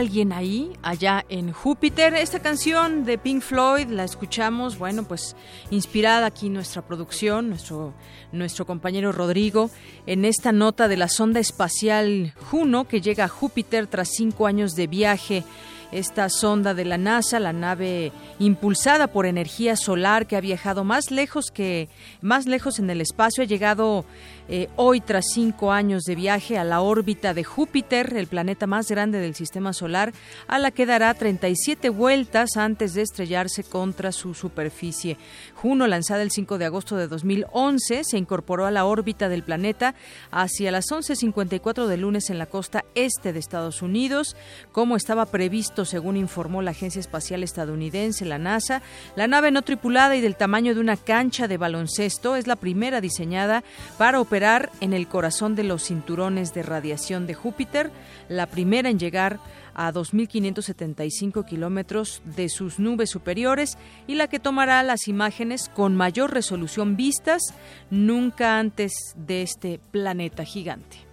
Alguien ahí, allá en Júpiter. Esta canción de Pink Floyd la escuchamos, bueno, pues inspirada aquí nuestra producción, nuestro, nuestro compañero Rodrigo, en esta nota de la sonda espacial Juno que llega a Júpiter tras cinco años de viaje. Esta sonda de la NASA, la nave impulsada por energía solar que ha viajado más lejos que más lejos en el espacio, ha llegado eh, hoy tras cinco años de viaje a la órbita de Júpiter, el planeta más grande del sistema solar, a la que dará 37 vueltas antes de estrellarse contra su superficie. Juno, lanzada el 5 de agosto de 2011, se incorporó a la órbita del planeta hacia las 11.54 del lunes en la costa este de Estados Unidos, como estaba previsto según informó la Agencia Espacial Estadounidense, la NASA. La nave no tripulada y del tamaño de una cancha de baloncesto es la primera diseñada para operar en el corazón de los cinturones de radiación de Júpiter, la primera en llegar a 2.575 kilómetros de sus nubes superiores y la que tomará las imágenes con mayor resolución vistas nunca antes de este planeta gigante.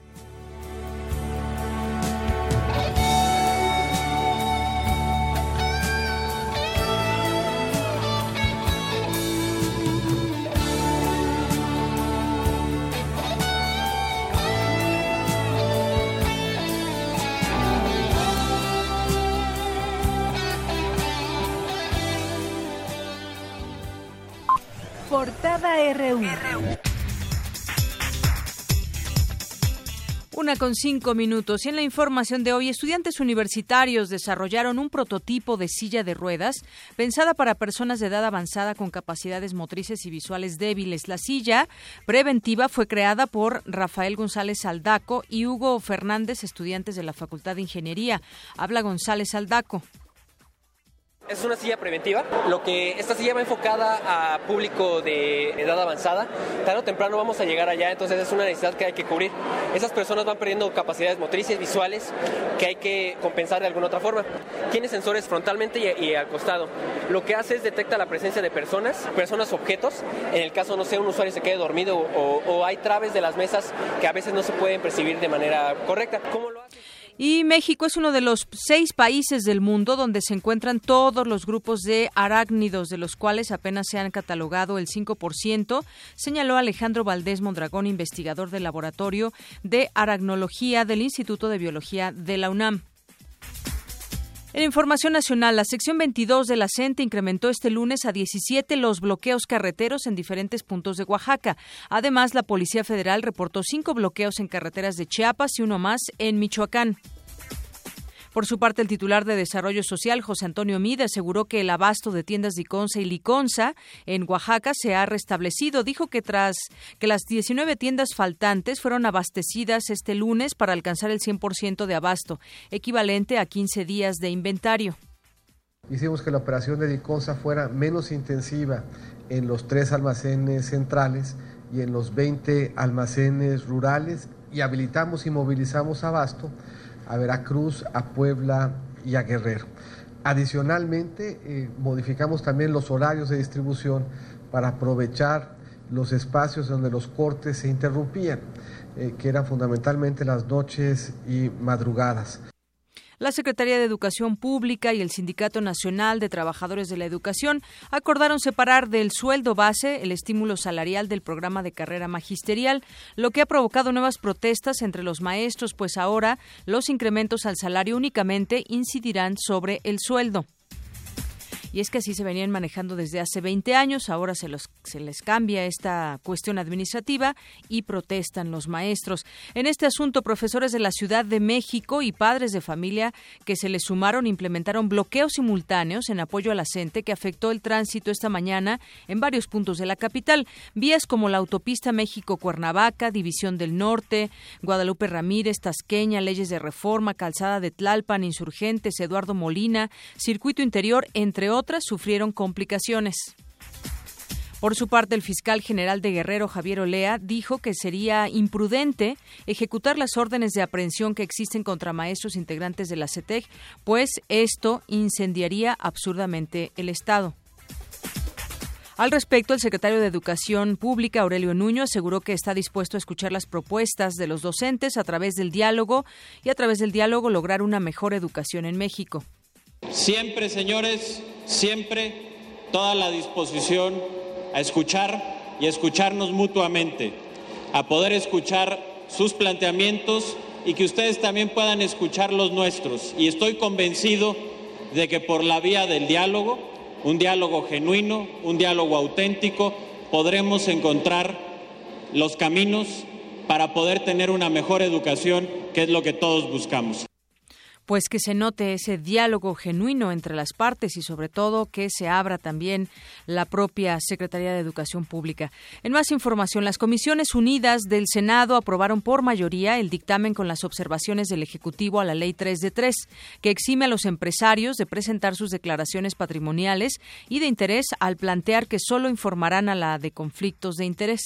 RU. Una con cinco minutos. Y en la información de hoy, estudiantes universitarios desarrollaron un prototipo de silla de ruedas pensada para personas de edad avanzada con capacidades motrices y visuales débiles. La silla preventiva fue creada por Rafael González Aldaco y Hugo Fernández, estudiantes de la Facultad de Ingeniería. Habla González Aldaco. Es una silla preventiva. Lo que esta silla va enfocada a público de edad avanzada. Tarde o temprano vamos a llegar allá, entonces es una necesidad que hay que cubrir. Esas personas van perdiendo capacidades motrices, visuales, que hay que compensar de alguna otra forma. Tiene sensores frontalmente y, al costado. Lo que hace es detecta la presencia de personas, personas objetos. En el caso, no sé, un usuario se quede dormido o, o hay traves de las mesas que a veces no se pueden percibir de manera correcta. ¿Cómo lo hace? Y México es uno de los seis países del mundo donde se encuentran todos los grupos de arácnidos, de los cuales apenas se han catalogado el 5%, señaló Alejandro Valdés Mondragón, investigador del Laboratorio de Aracnología del Instituto de Biología de la UNAM. En información nacional, la sección 22 de la CENTE incrementó este lunes a 17 los bloqueos carreteros en diferentes puntos de Oaxaca. Además, la Policía Federal reportó cinco bloqueos en carreteras de Chiapas y uno más en Michoacán. Por su parte, el titular de Desarrollo Social, José Antonio Mide, aseguró que el abasto de tiendas Diconsa y Liconza en Oaxaca se ha restablecido. Dijo que tras que las 19 tiendas faltantes fueron abastecidas este lunes para alcanzar el 100% de abasto, equivalente a 15 días de inventario. Hicimos que la operación de Diconsa fuera menos intensiva en los tres almacenes centrales y en los 20 almacenes rurales y habilitamos y movilizamos abasto a Veracruz, a Puebla y a Guerrero. Adicionalmente, eh, modificamos también los horarios de distribución para aprovechar los espacios donde los cortes se interrumpían, eh, que eran fundamentalmente las noches y madrugadas. La Secretaría de Educación Pública y el Sindicato Nacional de Trabajadores de la Educación acordaron separar del sueldo base el estímulo salarial del programa de carrera magisterial, lo que ha provocado nuevas protestas entre los maestros, pues ahora los incrementos al salario únicamente incidirán sobre el sueldo. Y es que así se venían manejando desde hace 20 años, ahora se, los, se les cambia esta cuestión administrativa y protestan los maestros. En este asunto, profesores de la Ciudad de México y padres de familia que se les sumaron implementaron bloqueos simultáneos en apoyo a la que afectó el tránsito esta mañana en varios puntos de la capital. Vías como la autopista México-Cuernavaca, División del Norte, Guadalupe Ramírez, Tasqueña, Leyes de Reforma, Calzada de Tlalpan, Insurgentes, Eduardo Molina, Circuito Interior, entre otras, sufrieron complicaciones. Por su parte, el fiscal general de Guerrero, Javier Olea, dijo que sería imprudente ejecutar las órdenes de aprehensión que existen contra maestros integrantes de la CETEG, pues esto incendiaría absurdamente el Estado. Al respecto, el secretario de Educación Pública, Aurelio Nuño, aseguró que está dispuesto a escuchar las propuestas de los docentes a través del diálogo y a través del diálogo lograr una mejor educación en México. Siempre, señores, siempre toda la disposición a escuchar y a escucharnos mutuamente, a poder escuchar sus planteamientos y que ustedes también puedan escuchar los nuestros. Y estoy convencido de que por la vía del diálogo, un diálogo genuino, un diálogo auténtico, podremos encontrar los caminos para poder tener una mejor educación, que es lo que todos buscamos pues que se note ese diálogo genuino entre las partes y sobre todo que se abra también la propia Secretaría de Educación Pública. En más información, las Comisiones Unidas del Senado aprobaron por mayoría el dictamen con las observaciones del Ejecutivo a la Ley 3 de 3, que exime a los empresarios de presentar sus declaraciones patrimoniales y de interés al plantear que solo informarán a la de conflictos de interés.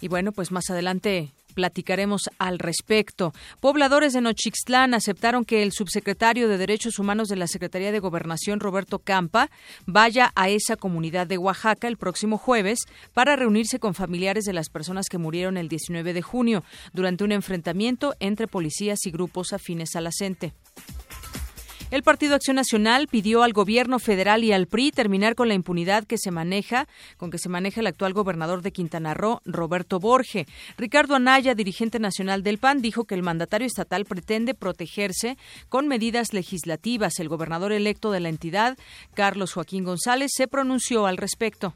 Y bueno, pues más adelante platicaremos al respecto. Pobladores de Nochixtlán aceptaron que el subsecretario de Derechos Humanos de la Secretaría de Gobernación, Roberto Campa, vaya a esa comunidad de Oaxaca el próximo jueves para reunirse con familiares de las personas que murieron el 19 de junio durante un enfrentamiento entre policías y grupos afines a la. El Partido Acción Nacional pidió al gobierno federal y al PRI terminar con la impunidad que se maneja, con que se maneja el actual gobernador de Quintana Roo, Roberto Borge. Ricardo Anaya, dirigente nacional del PAN, dijo que el mandatario estatal pretende protegerse con medidas legislativas. El gobernador electo de la entidad, Carlos Joaquín González, se pronunció al respecto.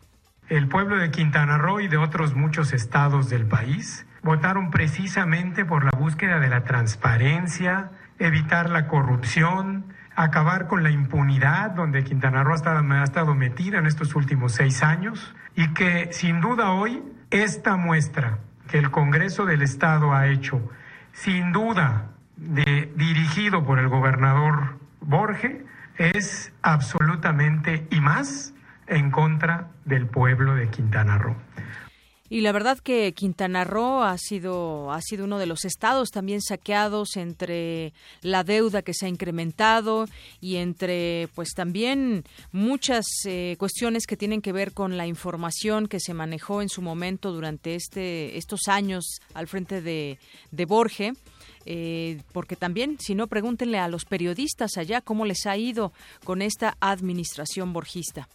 El pueblo de Quintana Roo y de otros muchos estados del país votaron precisamente por la búsqueda de la transparencia, evitar la corrupción, acabar con la impunidad donde Quintana Roo ha estado, metida en estos últimos seis años y que sin duda hoy esta muestra que el Congreso del Estado ha hecho, sin duda de, dirigido por el gobernador Borge, es absolutamente y más en contra del pueblo de Quintana Roo. Y la verdad que Quintana Roo ha sido, ha sido uno de los estados también saqueados entre la deuda que se ha incrementado y entre pues también muchas eh, cuestiones que tienen que ver con la información que se manejó en su momento durante este, estos años al frente de, de Borge. Eh, porque también, si no, pregúntenle a los periodistas allá cómo les ha ido con esta administración borgista.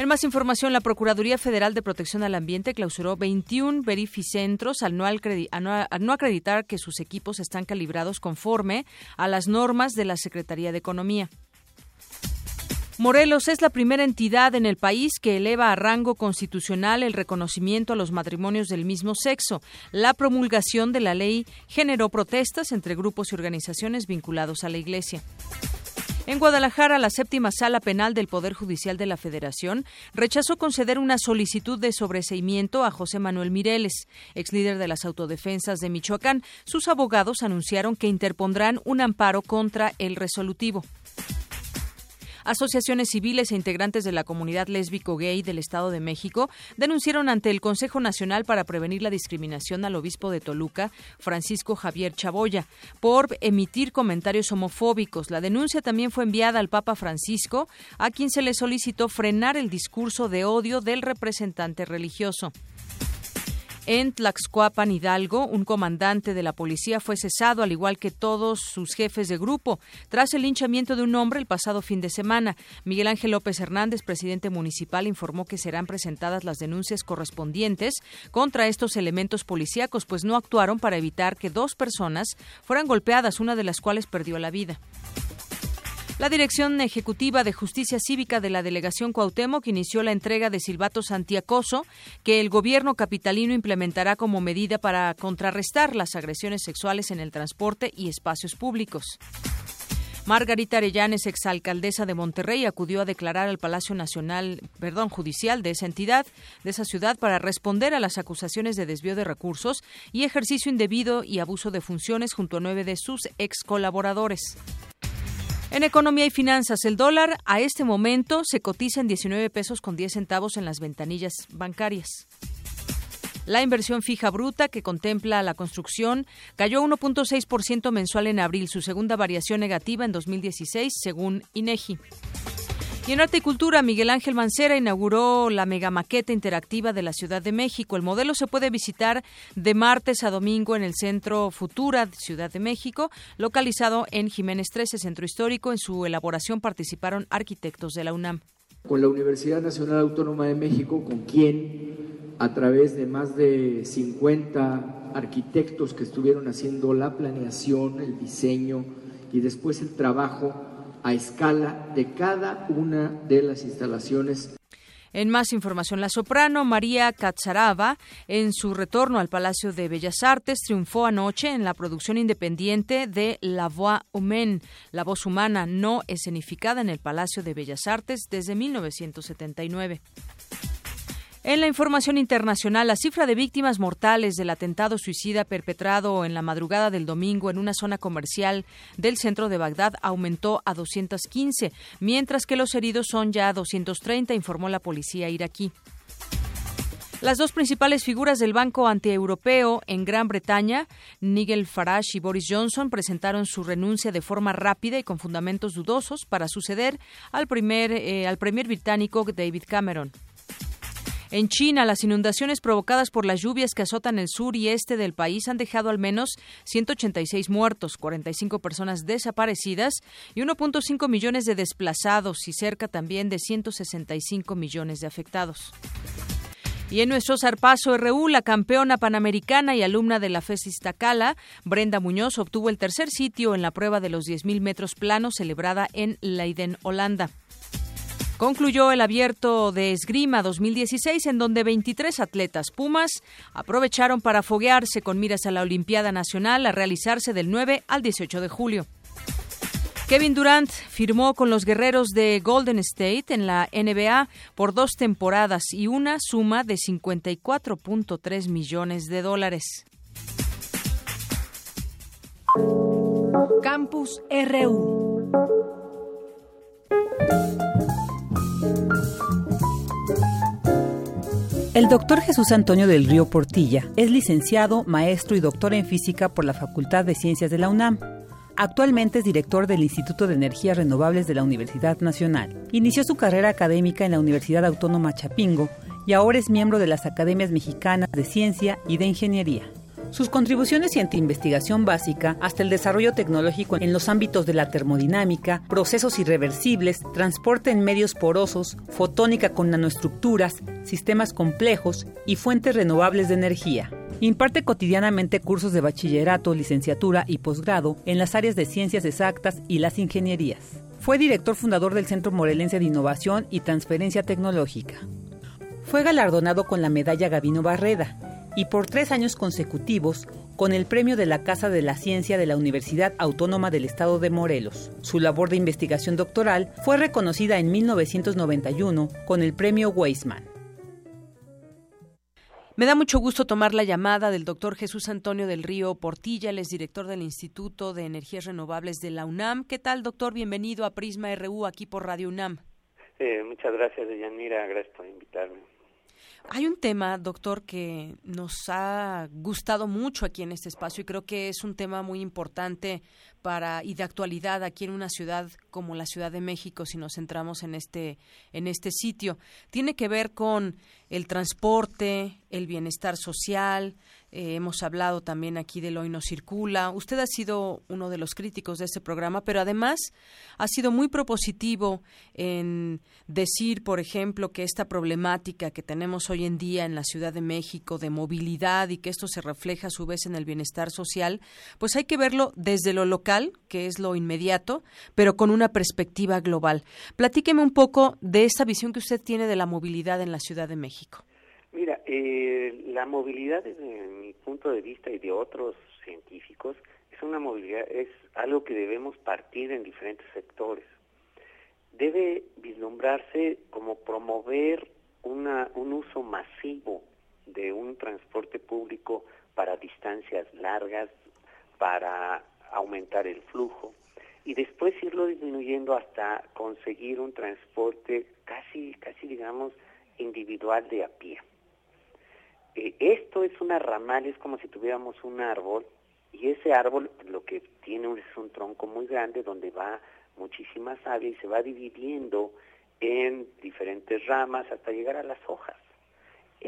En más información, la Procuraduría Federal de Protección al Ambiente clausuró 21 verificentros al no, acreditar que sus equipos están calibrados conforme a las normas de la Secretaría de Economía. Morelos es la primera entidad en el país que eleva a rango constitucional el reconocimiento a los matrimonios del mismo sexo. La promulgación de la ley generó protestas entre grupos y organizaciones vinculados a la Iglesia. En Guadalajara, la séptima sala penal del Poder Judicial de la Federación rechazó conceder una solicitud de sobreseimiento a José Manuel Mireles, ex líder de las autodefensas de Michoacán. Sus abogados anunciaron que interpondrán un amparo contra el resolutivo. Asociaciones civiles e integrantes de la comunidad lésbico-gay del Estado de México denunciaron ante el Consejo Nacional para Prevenir la Discriminación al obispo de Toluca, Francisco Javier Chaboya, por emitir comentarios homofóbicos. La denuncia también fue enviada al Papa Francisco, a quien se le solicitó frenar el discurso de odio del representante religioso. En Tlaxcuapan, Hidalgo, un comandante de la policía fue cesado, al igual que todos sus jefes de grupo, tras el linchamiento de un hombre el pasado fin de semana. Miguel Ángel López Hernández, presidente municipal, informó que serán presentadas las denuncias correspondientes contra estos elementos policíacos, pues no actuaron para evitar que dos personas fueran golpeadas, una de las cuales perdió la vida. La Dirección Ejecutiva de Justicia Cívica de la Delegación Cuauhtémoc inició la entrega de silbatos antiacoso que el gobierno capitalino implementará como medida para contrarrestar las agresiones sexuales en el transporte y espacios públicos. Margarita Arellanes, exalcaldesa de Monterrey, acudió a declarar al Palacio Nacional, perdón, judicial de esa entidad, de esa ciudad, para responder a las acusaciones de desvío de recursos y ejercicio indebido y abuso de funciones junto a nueve de sus ex colaboradores. En economía y finanzas, el dólar a este momento se cotiza en 19 pesos con 10 centavos en las ventanillas bancarias. La inversión fija bruta que contempla la construcción cayó 1.6% mensual en abril, su segunda variación negativa en 2016, según INEGI. Y en Arte y Cultura, Miguel Ángel Mancera inauguró la megamaqueta interactiva de la Ciudad de México. El modelo se puede visitar de martes a domingo en el Centro Futura Ciudad de México, localizado en Jiménez 13, Centro Histórico. En su elaboración participaron arquitectos de la UNAM. Con la Universidad Nacional Autónoma de México, con quien a través de más de 50 arquitectos que estuvieron haciendo la planeación, el diseño y después el trabajo a escala de cada una de las instalaciones. En más información, la soprano María Catzaraba, en su retorno al Palacio de Bellas Artes, triunfó anoche en la producción independiente de La Voix Humaine, la voz humana no escenificada en el Palacio de Bellas Artes desde 1979. En la información internacional, la cifra de víctimas mortales del atentado suicida perpetrado en la madrugada del domingo en una zona comercial del centro de Bagdad aumentó a 215, mientras que los heridos son ya 230, informó la policía iraquí. Las dos principales figuras del Banco Antieuropeo en Gran Bretaña, Nigel Farage y Boris Johnson, presentaron su renuncia de forma rápida y con fundamentos dudosos para suceder al primer, eh, al premier británico David Cameron. En China, las inundaciones provocadas por las lluvias que azotan el sur y este del país han dejado al menos 186 muertos, 45 personas desaparecidas y 1.5 millones de desplazados y cerca también de 165 millones de afectados. Y en nuestro zarpazo RU, la campeona panamericana y alumna de la FES Iztacala, Brenda Muñoz, obtuvo el tercer sitio en la prueba de los 10.000 metros planos celebrada en Leiden, Holanda. Concluyó el abierto de esgrima 2016 en donde 23 atletas Pumas aprovecharon para foguearse con miras a la Olimpiada Nacional a realizarse del 9 al 18 de julio. Kevin Durant firmó con los guerreros de Golden State en la NBA por dos temporadas y una suma de 54.3 millones de dólares. Campus RU. El doctor Jesús Antonio del Río Portilla es licenciado, maestro y doctor en física por la Facultad de Ciencias de la UNAM. Actualmente es director del Instituto de Energías Renovables de la Universidad Nacional. Inició su carrera académica en la Universidad Autónoma Chapingo y ahora es miembro de las Academias Mexicanas de Ciencia y de Ingeniería. Sus contribuciones entre investigación básica hasta el desarrollo tecnológico en los ámbitos de la termodinámica, procesos irreversibles, transporte en medios porosos, fotónica con nanoestructuras, sistemas complejos y fuentes renovables de energía. Imparte cotidianamente cursos de bachillerato, licenciatura y posgrado en las áreas de ciencias exactas y las ingenierías. Fue director fundador del Centro Morelense de Innovación y Transferencia Tecnológica. Fue galardonado con la medalla Gavino Barreda y por tres años consecutivos con el premio de la Casa de la Ciencia de la Universidad Autónoma del Estado de Morelos. Su labor de investigación doctoral fue reconocida en 1991 con el premio Weizmann. Me da mucho gusto tomar la llamada del doctor Jesús Antonio del Río Portilla, él es director del Instituto de Energías Renovables de la UNAM. ¿Qué tal, doctor? Bienvenido a Prisma RU aquí por Radio UNAM. Eh, muchas gracias, Deyanira. Gracias por invitarme. Hay un tema, doctor, que nos ha gustado mucho aquí en este espacio y creo que es un tema muy importante para y de actualidad aquí en una ciudad como la Ciudad de México si nos centramos en este en este sitio. Tiene que ver con el transporte el bienestar social eh, hemos hablado también aquí de lo Hoy no circula. Usted ha sido uno de los críticos de este programa, pero además ha sido muy propositivo en decir, por ejemplo, que esta problemática que tenemos hoy en día en la Ciudad de México de movilidad y que esto se refleja a su vez en el bienestar social, pues hay que verlo desde lo local que es lo inmediato, pero con una perspectiva global. Platíqueme un poco de esta visión que usted tiene de la movilidad en la Ciudad de México. Mira, eh, la movilidad mi de vista y de otros científicos es una movilidad, es algo que debemos partir en diferentes sectores. Debe vislumbrarse como promover una, un uso masivo de un transporte público para distancias largas, para aumentar el flujo y después irlo disminuyendo hasta conseguir un transporte casi, casi digamos, individual de a pie. Eh, esto es una ramal, es como si tuviéramos un árbol y ese árbol lo que tiene es un tronco muy grande donde va muchísima savia y se va dividiendo en diferentes ramas hasta llegar a las hojas.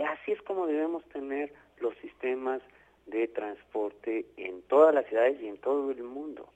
Así es como debemos tener los sistemas de transporte en todas las ciudades y en todo el mundo,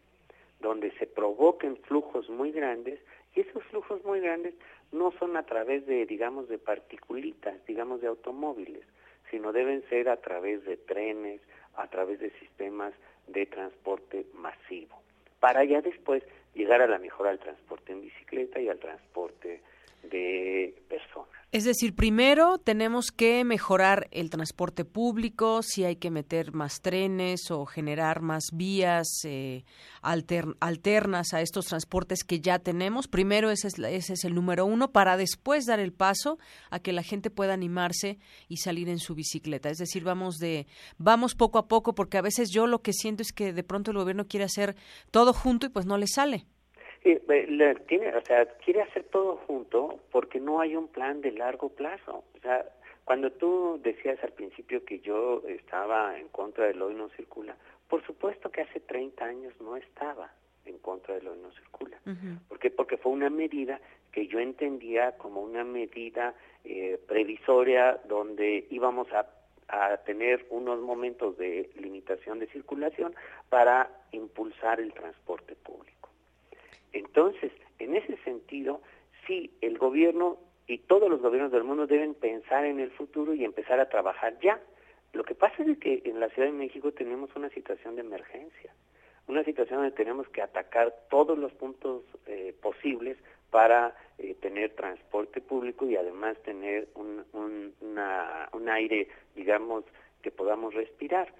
donde se provoquen flujos muy grandes y esos flujos muy grandes no son a través de, digamos, de particulitas, digamos, de automóviles, sino deben ser a través de trenes, a través de sistemas de transporte masivo, para ya después llegar a la mejora del transporte en bicicleta y al transporte de personas. Es decir, primero tenemos que mejorar el transporte público, si hay que meter más trenes o generar más vías eh, alternas a estos transportes que ya tenemos. Primero ese es, ese es el número uno para después dar el paso a que la gente pueda animarse y salir en su bicicleta. Es decir, vamos de vamos poco a poco porque a veces yo lo que siento es que de pronto el gobierno quiere hacer todo junto y pues no le sale. Eh, tiene, o sea, quiere hacer todo junto porque no hay un plan de largo plazo. O sea, cuando tú decías al principio que yo estaba en contra del hoy no circula, por supuesto que hace 30 años no estaba en contra del hoy no circula. ¿Por qué? Porque fue una medida que yo entendía como una medida eh, previsoria donde íbamos a a tener unos momentos de limitación de circulación para impulsar el transporte público. Entonces, en ese sentido, sí, el gobierno y todos los gobiernos del mundo deben pensar en el futuro y empezar a trabajar ya. Lo que pasa es que en la Ciudad de México tenemos una situación de emergencia, una situación donde tenemos que atacar todos los puntos eh, posibles para eh, tener transporte público y además tener un, un aire, digamos, que podamos respirar.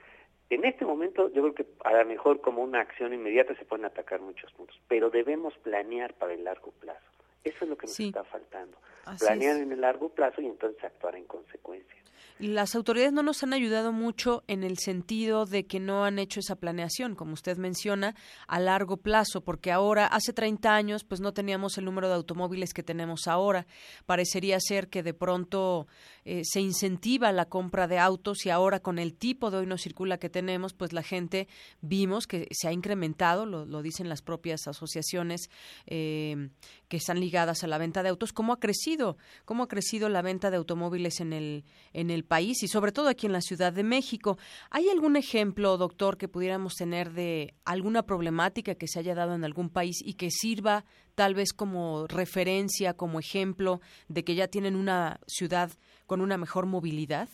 En este momento yo creo que a lo mejor como una acción inmediata se pueden atacar muchos puntos, pero debemos planear para el largo plazo. Eso es lo que nos está faltando. Planear en el largo plazo y entonces actuar en consecuencia. Las autoridades no nos han ayudado mucho en el sentido de que no han hecho esa planeación, como usted menciona, a largo plazo, porque ahora, hace 30 años, pues no teníamos el número de automóviles que tenemos ahora. Parecería ser que de pronto eh, se incentiva la compra de autos y ahora con el tipo de hoy no circula que tenemos, pues la gente vimos que se ha incrementado, lo, dicen las propias asociaciones eh, que están ligadas a la venta de autos, cómo ha crecido, cómo ha crecido la venta de automóviles en el, en el país y sobre todo aquí en la Ciudad de México. ¿Hay algún ejemplo, doctor, que pudiéramos tener de alguna problemática que se haya dado en algún país y que sirva tal vez como referencia, como ejemplo de que ya tienen una ciudad con una mejor movilidad?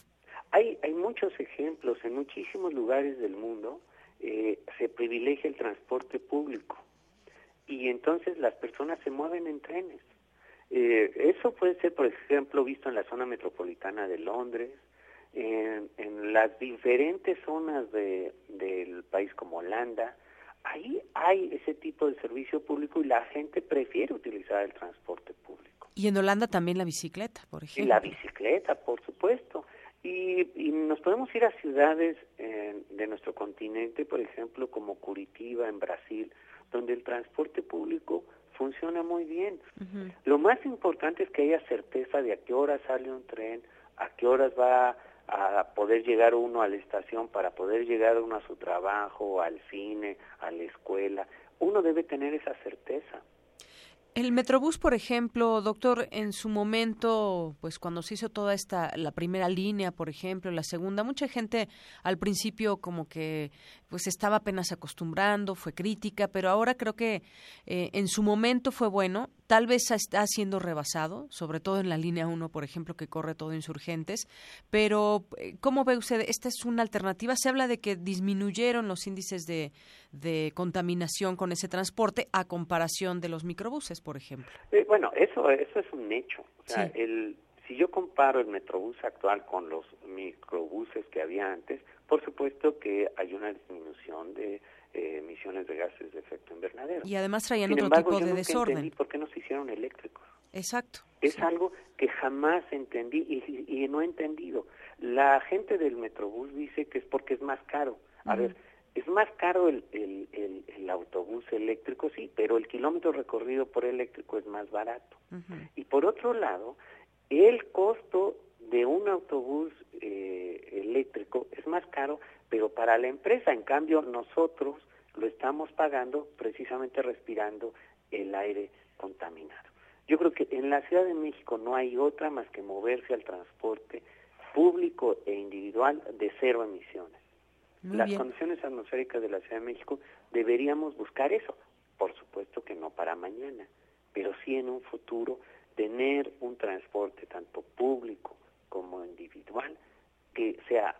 Hay, hay muchos ejemplos. En muchísimos lugares del mundo eh, se privilegia el transporte público y entonces las personas se mueven en trenes. Eh, eso puede ser, por ejemplo, visto en la zona metropolitana de Londres, en, las diferentes zonas de, del país como Holanda. Ahí hay ese tipo de servicio público y la gente prefiere utilizar el transporte público. Y en Holanda también la bicicleta, por ejemplo. Y la bicicleta, por supuesto. Y, y nos podemos ir a ciudades de nuestro continente, por ejemplo, como Curitiba, en Brasil, donde el transporte público funciona muy bien. Lo más importante es que haya certeza de a qué hora sale un tren, a qué horas va a poder llegar uno a la estación para poder llegar uno a su trabajo, al cine, a la escuela. Uno debe tener esa certeza. El Metrobús, por ejemplo, doctor, en su momento, pues cuando se hizo toda esta, la primera línea, por ejemplo, la segunda, mucha gente al principio como que pues estaba apenas acostumbrando, fue crítica, pero ahora creo que eh, en su momento fue bueno, tal vez está siendo rebasado, sobre todo en la línea 1, por ejemplo, que corre todo insurgentes, pero eh, ¿cómo ve usted? ¿Esta es una alternativa? Se habla de que disminuyeron los índices de, de contaminación con ese transporte a comparación de los microbuses, por ejemplo. Eh, bueno, eso, eso es un hecho. O sea, el, si yo comparo el Metrobús actual con los microbuses que había antes, por supuesto que hay una disminución de eh, emisiones de gases de efecto invernadero. Y además traían Sin otro embargo, tipo yo de nunca desorden. entendí por qué no se hicieron eléctricos. Exacto. Es algo que jamás entendí y, y no he entendido. La gente del Metrobús dice que es porque es más caro. A ver, es más caro el, el, el, el autobús eléctrico, sí, pero el kilómetro recorrido por eléctrico es más barato. Y por otro lado, el costo de un autobús eh, eléctrico es más caro, pero para la empresa, en cambio, nosotros lo estamos pagando precisamente respirando el aire contaminado. Yo creo que en la Ciudad de México no hay otra más que moverse al transporte público e individual de cero emisiones. Muy Las bien. condiciones atmosféricas de la Ciudad de México deberíamos buscar eso. Por supuesto que no para mañana, pero sí en un futuro tener un transporte tanto público como individual que sea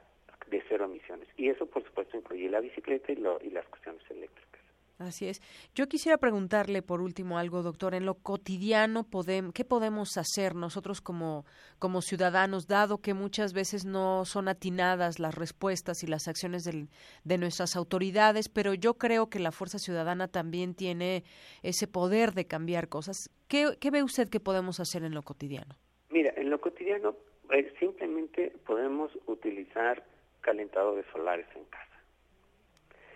de cero emisiones. Y eso, por supuesto, incluye la bicicleta y, lo- y las cuestiones eléctricas. Así es. Yo quisiera preguntarle por último algo, doctor. En lo cotidiano, podem- ¿qué podemos hacer nosotros como, como ciudadanos, dado que muchas veces no son atinadas las respuestas y las acciones del- de nuestras autoridades? Pero yo creo que la fuerza ciudadana también tiene ese poder de cambiar cosas. ¿Qué, qué ve usted que podemos hacer en lo cotidiano? Mira, en lo cotidiano eh, simplemente podemos utilizar calentadores solares en casa.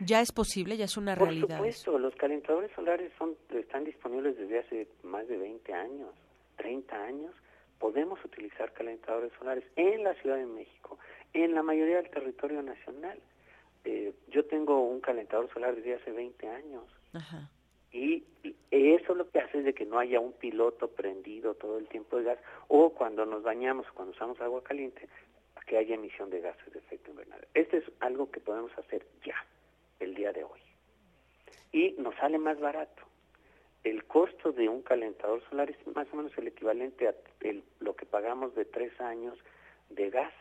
Ya es posible, ya es una Por realidad. supuesto, los calentadores solares son, están disponibles desde hace más de 20 años, 30 años. Podemos utilizar calentadores solares en la Ciudad de México, en la mayoría del territorio nacional. Eh, yo tengo un calentador solar desde hace 20 años Ajá. Y eso lo que hace es de que no haya un piloto prendido todo el tiempo de gas o cuando nos bañamos cuando usamos agua caliente que haya emisión de gases de efecto invernadero. Este es algo que podemos hacer ya, el día de hoy. Y nos sale más barato. El costo de un calentador solar es más o menos el equivalente a el- lo que pagamos de tres años de gas.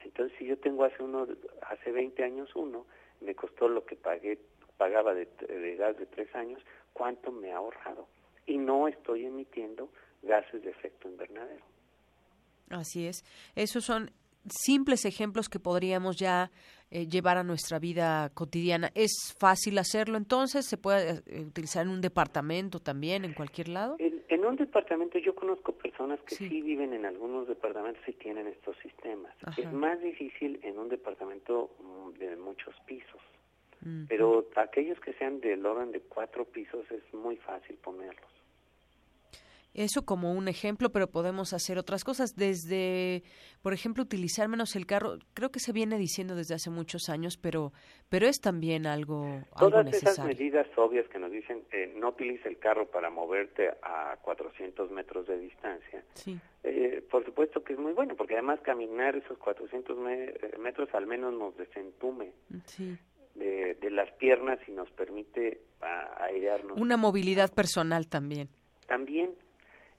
Entonces, si yo tengo hace uno, hace 20 años uno, me costó lo que pagué, pagaba de gas de tres años, ¿cuánto me ha ahorrado? Y no estoy emitiendo gases de efecto invernadero. Así es. Esos son simples ejemplos que podríamos ya eh, llevar a nuestra vida cotidiana. ¿Es fácil hacerlo entonces? ¿Se puede eh, utilizar en un departamento también, en cualquier lado? En, en un departamento yo conozco personas que sí. viven en algunos departamentos y tienen estos sistemas. Ajá. Es más difícil en un departamento mm, de muchos pisos. Mm. Pero aquellos que sean del orden de cuatro pisos es muy fácil ponerlos. Eso como un ejemplo, pero podemos hacer otras cosas. Desde, por ejemplo, utilizar menos el carro. Creo que se viene diciendo desde hace muchos años, pero, pero es también algo, algo Todas necesario. esas medidas obvias que nos dicen eh, no utilice el carro para moverte a 400 metros de distancia. Sí. Eh, por supuesto que es muy bueno, porque además caminar esos 400 me eh, metros al menos nos desentume Sí. De, de las piernas y nos permite a, airearnos. Una movilidad personal también. También.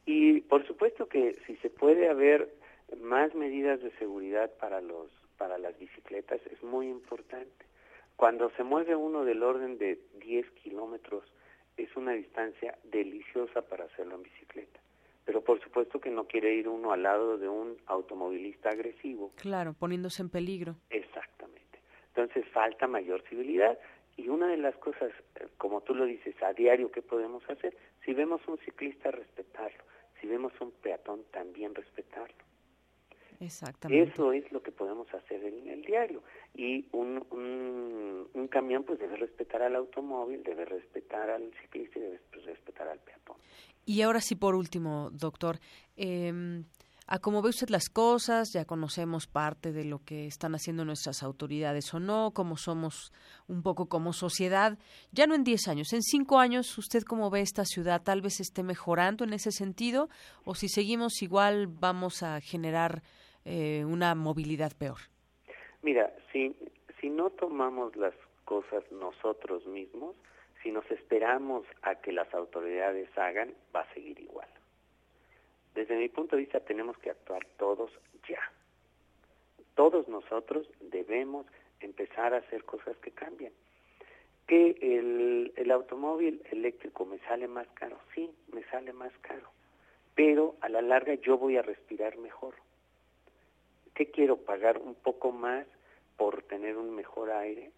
Y por supuesto que si se puede haber más medidas de seguridad para los para las bicicletas es muy importante. Cuando se mueve uno del orden de 10 kilómetros es una distancia deliciosa para hacerlo en bicicleta. Pero por supuesto que no quiere ir uno al lado de un automovilista agresivo. Claro, poniéndose en peligro. Exactamente. Entonces falta mayor civilidad y una de las cosas, eh, como tú lo dices, a diario que podemos hacer, si vemos un ciclista, respetarlo. Si vemos un peatón, también respetarlo. Exactamente. Eso es lo que podemos hacer en el diario. Y un, un, un camión pues debe respetar al automóvil, debe respetar al ciclista y debe respetar al peatón. Y ahora sí, por último, doctor, eh, a cómo ve usted las cosas, ya conocemos parte de lo que están haciendo nuestras autoridades o no, cómo somos un poco como sociedad, ya no en 10 años, en 5 años, ¿usted cómo ve esta ciudad? ¿Tal vez esté mejorando en ese sentido? ¿O si seguimos igual vamos a generar eh, una movilidad peor? Mira, si, si no tomamos las cosas nosotros mismos, Si nos esperamos a que las autoridades hagan, va a seguir igual. Desde mi punto de vista tenemos que actuar todos ya. Todos nosotros debemos empezar a hacer cosas que cambien. Que el, automóvil eléctrico me sale más caro, sí, me sale más caro, pero a la larga yo voy a respirar mejor. ¿Qué quiero pagar un poco más por tener un mejor aire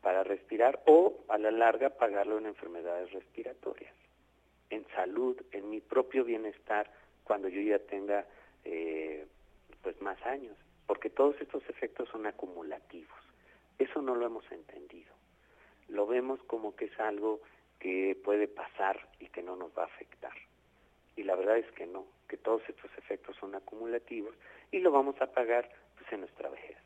para respirar o a la larga pagarlo en enfermedades respiratorias, en salud, en mi propio bienestar cuando yo ya tenga eh, pues más años, porque todos estos efectos son acumulativos. Eso no lo hemos entendido. Lo vemos como que es algo que puede pasar y que no nos va a afectar. Y la verdad es que no, que todos estos efectos son acumulativos y lo vamos a pagar pues en nuestra vejez.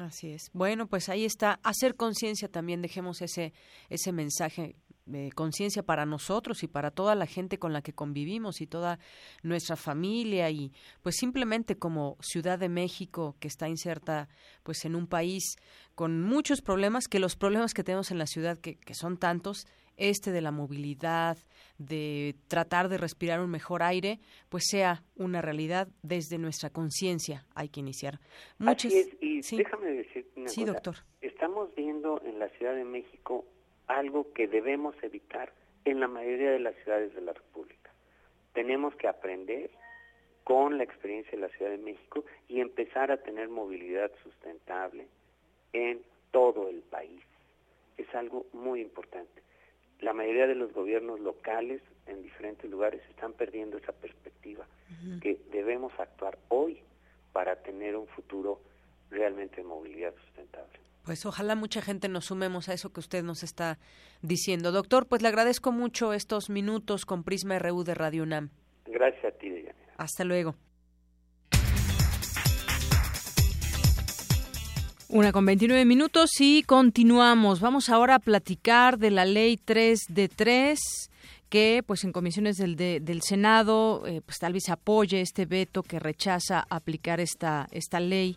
Así es. Bueno, pues ahí está. Hacer conciencia también, dejemos ese, ese mensaje de conciencia para nosotros y para toda la gente con la que convivimos y toda nuestra familia y pues simplemente como Ciudad de México que está inserta pues en un país con muchos problemas que los problemas que tenemos en la ciudad que, que son tantos este de la movilidad, de tratar de respirar un mejor aire, pues sea una realidad desde nuestra conciencia. Hay que iniciar. Muchas... y déjame decir una sí, doctor. Estamos viendo en la Ciudad de México algo que debemos evitar en la mayoría de las ciudades de la República. Tenemos que aprender con la experiencia de la Ciudad de México y empezar a tener movilidad sustentable en todo el país. Es algo muy importante la mayoría de los gobiernos locales en diferentes lugares están perdiendo esa perspectiva, que debemos actuar hoy para tener un futuro realmente de movilidad sustentable. Pues ojalá mucha gente nos sumemos a eso que usted nos está diciendo. Doctor, pues le agradezco mucho estos minutos con Prisma RU de Radio UNAM. Gracias a ti, Deyanira. Hasta luego. Una con 29 minutos y continuamos. Vamos ahora a platicar de la ley 3 de 3 que pues en comisiones del, del Senado eh, pues tal vez apoye este veto que rechaza aplicar esta esta ley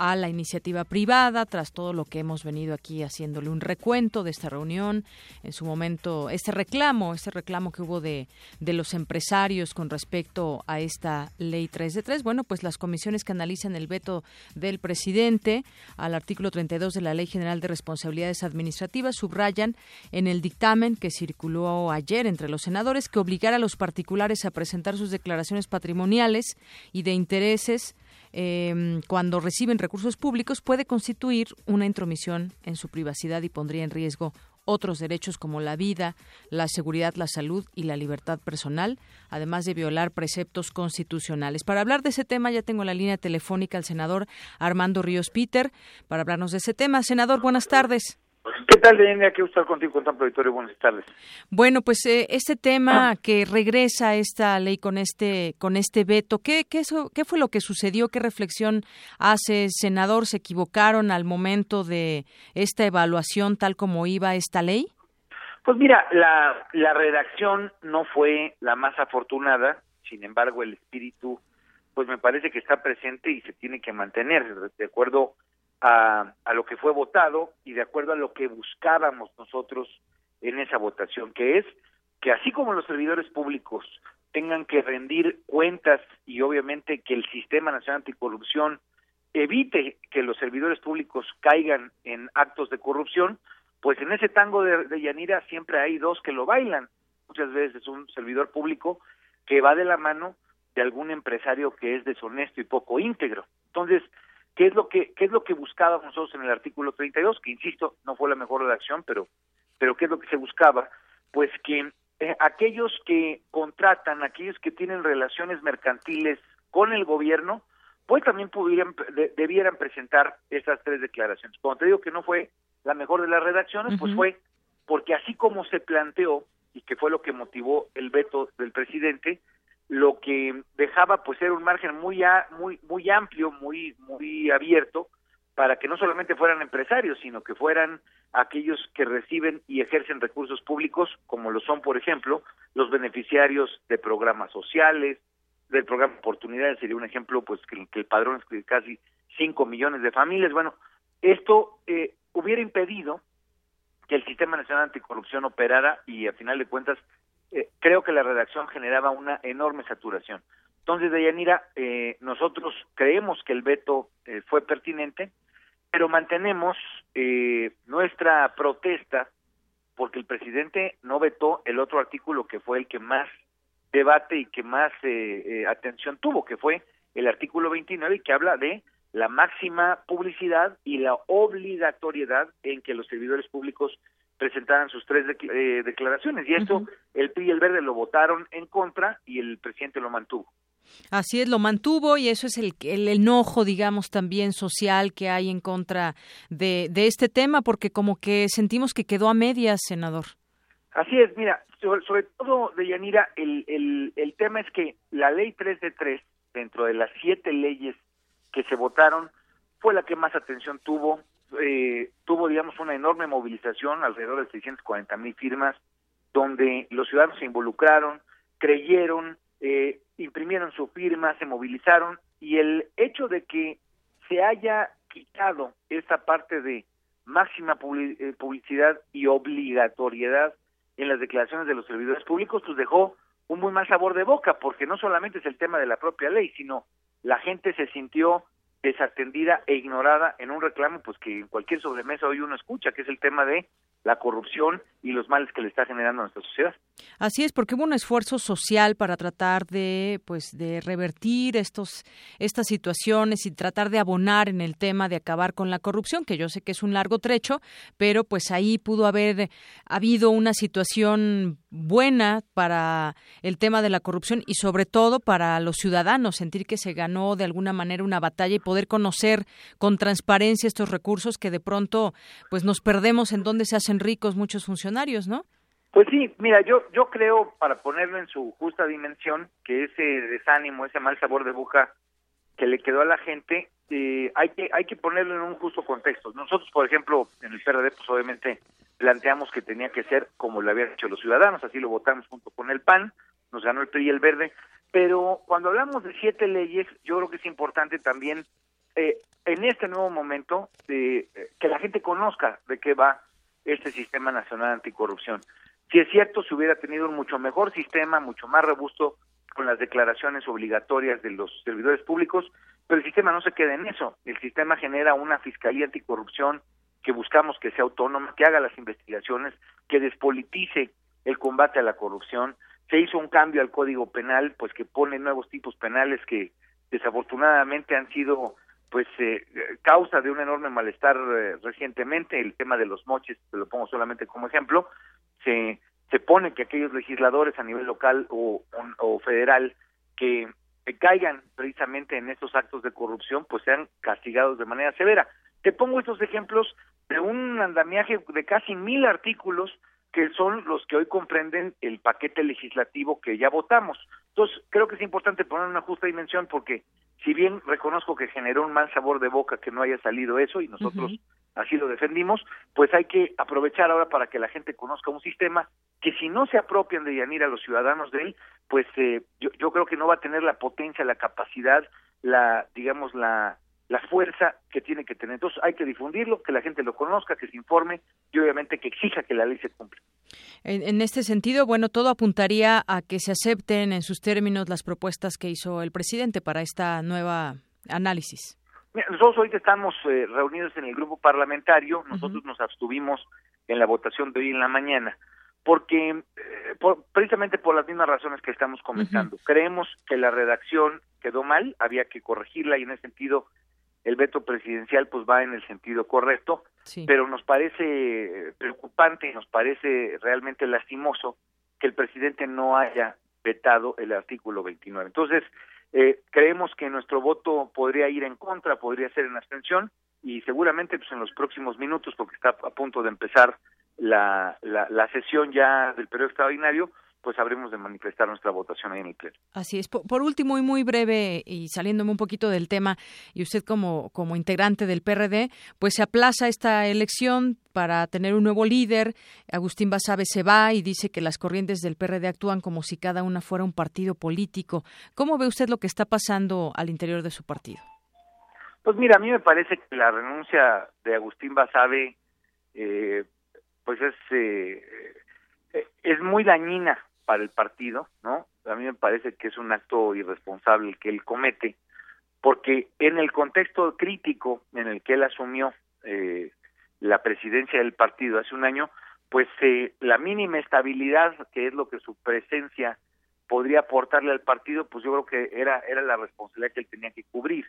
a la iniciativa privada, tras todo lo que hemos venido aquí haciéndole un recuento de esta reunión, en su momento, este reclamo, este reclamo que hubo de, de los empresarios con respecto a esta ley 3 de 3. Bueno, pues las comisiones que analizan el veto del presidente al artículo 32 de la Ley General de Responsabilidades Administrativas subrayan en el dictamen que circuló ayer entre los senadores que obligara a los particulares a presentar sus declaraciones patrimoniales y de intereses eh, cuando reciben recursos públicos puede constituir una intromisión en su privacidad y pondría en riesgo otros derechos como la vida, la seguridad, la salud y la libertad personal, además de violar preceptos constitucionales. Para hablar de ese tema ya tengo la línea telefónica al senador Armando Ríos Peter para hablarnos de ese tema. Senador, buenas tardes. ¿Qué tal, Deyanira? Quiero estar contigo con tanto auditorio. Buenas tardes. Bueno, pues eh, este tema que regresa esta ley con este con este veto, ¿qué, qué, ¿qué fue lo que sucedió? ¿Qué reflexión hace, senador? ¿Se equivocaron al momento de esta evaluación tal como iba esta ley? Pues mira, la, la redacción no fue la más afortunada, sin embargo el espíritu pues me parece que está presente y se tiene que mantener de acuerdo a, a lo que fue votado y de acuerdo a lo que buscábamos nosotros en esa votación, que es que así como los servidores públicos tengan que rendir cuentas y obviamente que el Sistema Nacional Anticorrupción evite que los servidores públicos caigan en actos de corrupción, pues en ese tango de, de Yanira siempre hay dos que lo bailan. Muchas veces es un servidor público que va de la mano de algún empresario que es deshonesto y poco íntegro. Entonces, ¿Qué es lo que qué es lo que buscábamos nosotros en el artículo 32? Que insisto, no fue la mejor redacción, pero pero qué es lo que se buscaba? Pues que eh, aquellos que contratan, aquellos que tienen relaciones mercantiles con el gobierno, pues también pudieran debieran presentar esas tres declaraciones. Cuando te digo que no fue la mejor de las redacciones, pues fue porque así como se planteó y que fue lo que motivó el veto del presidente, lo que dejaba pues era un margen muy muy muy amplio, muy muy abierto para que no solamente fueran empresarios, sino que fueran aquellos que reciben y ejercen recursos públicos, como lo son, por ejemplo, los beneficiarios de programas sociales, del programa Oportunidades, sería un ejemplo, pues que, el padrón es de casi 5 millones de familias. Bueno, esto eh, hubiera impedido que el Sistema Nacional Anticorrupción operara y a final de cuentas eh, creo que la redacción generaba una enorme saturación. Entonces, Deyanira, eh, nosotros creemos que el veto eh, fue pertinente, pero mantenemos eh, nuestra protesta porque el presidente no vetó el otro artículo que fue el que más debate y que más eh, eh, atención tuvo, que fue el artículo 29 que habla de la máxima publicidad y la obligatoriedad en que los servidores públicos presentaran sus tres eh, declaraciones. Y esto el PRI y el Verde lo votaron en contra y el presidente lo mantuvo. Así es, lo mantuvo y eso es el, el enojo, digamos, también social que hay en contra de, de este tema, porque como que sentimos que quedó a medias, senador. Así es, mira, sobre, sobre todo, Deyanira, el, el, el tema es que la ley 3 de 3, dentro de las siete leyes que se votaron, fue la que más atención tuvo, eh, tuvo, digamos, una enorme movilización, alrededor de 640 mil firmas, donde los ciudadanos se involucraron, creyeron, eh, imprimieron su firma, se movilizaron, y el hecho de que se haya quitado esta parte de máxima eh, publicidad y obligatoriedad en las declaraciones de los servidores públicos, pues dejó un muy mal sabor de boca, porque no solamente es el tema de la propia ley, sino la gente se sintió desatendida e ignorada en un reclamo pues que en cualquier sobremesa hoy uno escucha, que es el tema de la corrupción y los males que le está generando a nuestra sociedad. Así es, porque hubo un esfuerzo social para tratar de, pues, de revertir estos, estas situaciones y tratar de abonar en el tema de acabar con la corrupción, que yo sé que es un largo trecho, pero pues ahí pudo haber habido una situación buena para el tema de la corrupción y sobre todo para los ciudadanos, sentir que se ganó de alguna manera una batalla y poder conocer con transparencia estos recursos que de pronto pues nos perdemos en donde se hacen ricos muchos funcionarios, ¿no? Pues sí, mira, yo yo creo, para ponerlo en su justa dimensión, que ese desánimo, ese mal sabor de boca que le quedó a la gente, eh, hay que hay que ponerlo en un justo contexto. Nosotros, por ejemplo, en el PRD, pues obviamente planteamos que tenía que ser como lo habían hecho los ciudadanos, así lo votamos junto con el PAN, nos ganó el PRI y el Verde, pero cuando hablamos de siete leyes, yo creo que es importante también eh, en este nuevo momento eh, que la gente conozca de qué va este sistema nacional anticorrupción. Si es cierto, se hubiera tenido un mucho mejor sistema, mucho más robusto con las declaraciones obligatorias de los servidores públicos, pero el sistema no se queda en eso. El sistema genera una fiscalía anticorrupción que buscamos que sea autónoma, que haga las investigaciones, que despolitice el combate a la corrupción. Se hizo un cambio al Código Penal, pues que pone nuevos tipos penales que desafortunadamente han sido pues eh, causa de un enorme malestar eh, recientemente. El tema de los moches te lo pongo solamente como ejemplo se se pone que aquellos legisladores a nivel local o, o, o federal que, caigan precisamente en estos actos de corrupción pues sean castigados de manera severa. Te pongo estos ejemplos de un andamiaje de casi mil artículos que son los que hoy comprenden el paquete legislativo que ya votamos. Entonces, creo que es importante poner una justa dimensión porque si bien reconozco que generó un mal sabor de boca que no haya salido eso y nosotros así lo defendimos, pues hay que aprovechar ahora para que la gente conozca un sistema que si no se apropian de Yanira los ciudadanos de él, pues eh, yo, yo creo que no va a tener la potencia, la capacidad, la, digamos, la, la fuerza que tiene que tener. Entonces hay que difundirlo, que la gente lo conozca, que se informe y obviamente que exija que la ley se cumpla. En, en, este sentido, bueno, todo apuntaría a que se acepten en sus términos las propuestas que hizo el presidente para esta nueva análisis. Mira, nosotros ahorita estamos eh, reunidos en el grupo parlamentario, nosotros uh -huh. nos abstuvimos en la votación de hoy en la mañana, porque eh, por, precisamente por las mismas razones que estamos comentando. Uh -huh. Creemos que la redacción quedó mal, había que corregirla y en ese sentido el veto presidencial pues va en el sentido correcto, sí. pero nos parece preocupante y nos parece realmente lastimoso que el presidente no haya vetado el artículo 29. Entonces, eh, creemos que nuestro voto podría ir en contra, podría ser en abstención y seguramente pues en los próximos minutos, porque está a punto de empezar la, la, la sesión ya del periodo extraordinario, pues habremos de manifestar nuestra votación ahí en el pleno. Así es. Por, por, último y muy breve y saliéndome un poquito del tema, y usted como, como integrante del PRD, pues se aplaza esta elección para tener un nuevo líder. Agustín Basabe se va y dice que las corrientes del PRD actúan como si cada una fuera un partido político. ¿Cómo ve usted lo que está pasando al interior de su partido? Pues mira, a mí me parece que la renuncia de Agustín Basabe eh, pues es eh, eh, es muy dañina para el partido, ¿no? A mí me parece que es un acto irresponsable que él comete, porque en el contexto crítico en el que él asumió eh, la presidencia del partido hace un año, pues eh, la mínima estabilidad que es lo que su presencia podría aportarle al partido, pues yo creo que era era la responsabilidad que él tenía que cubrir.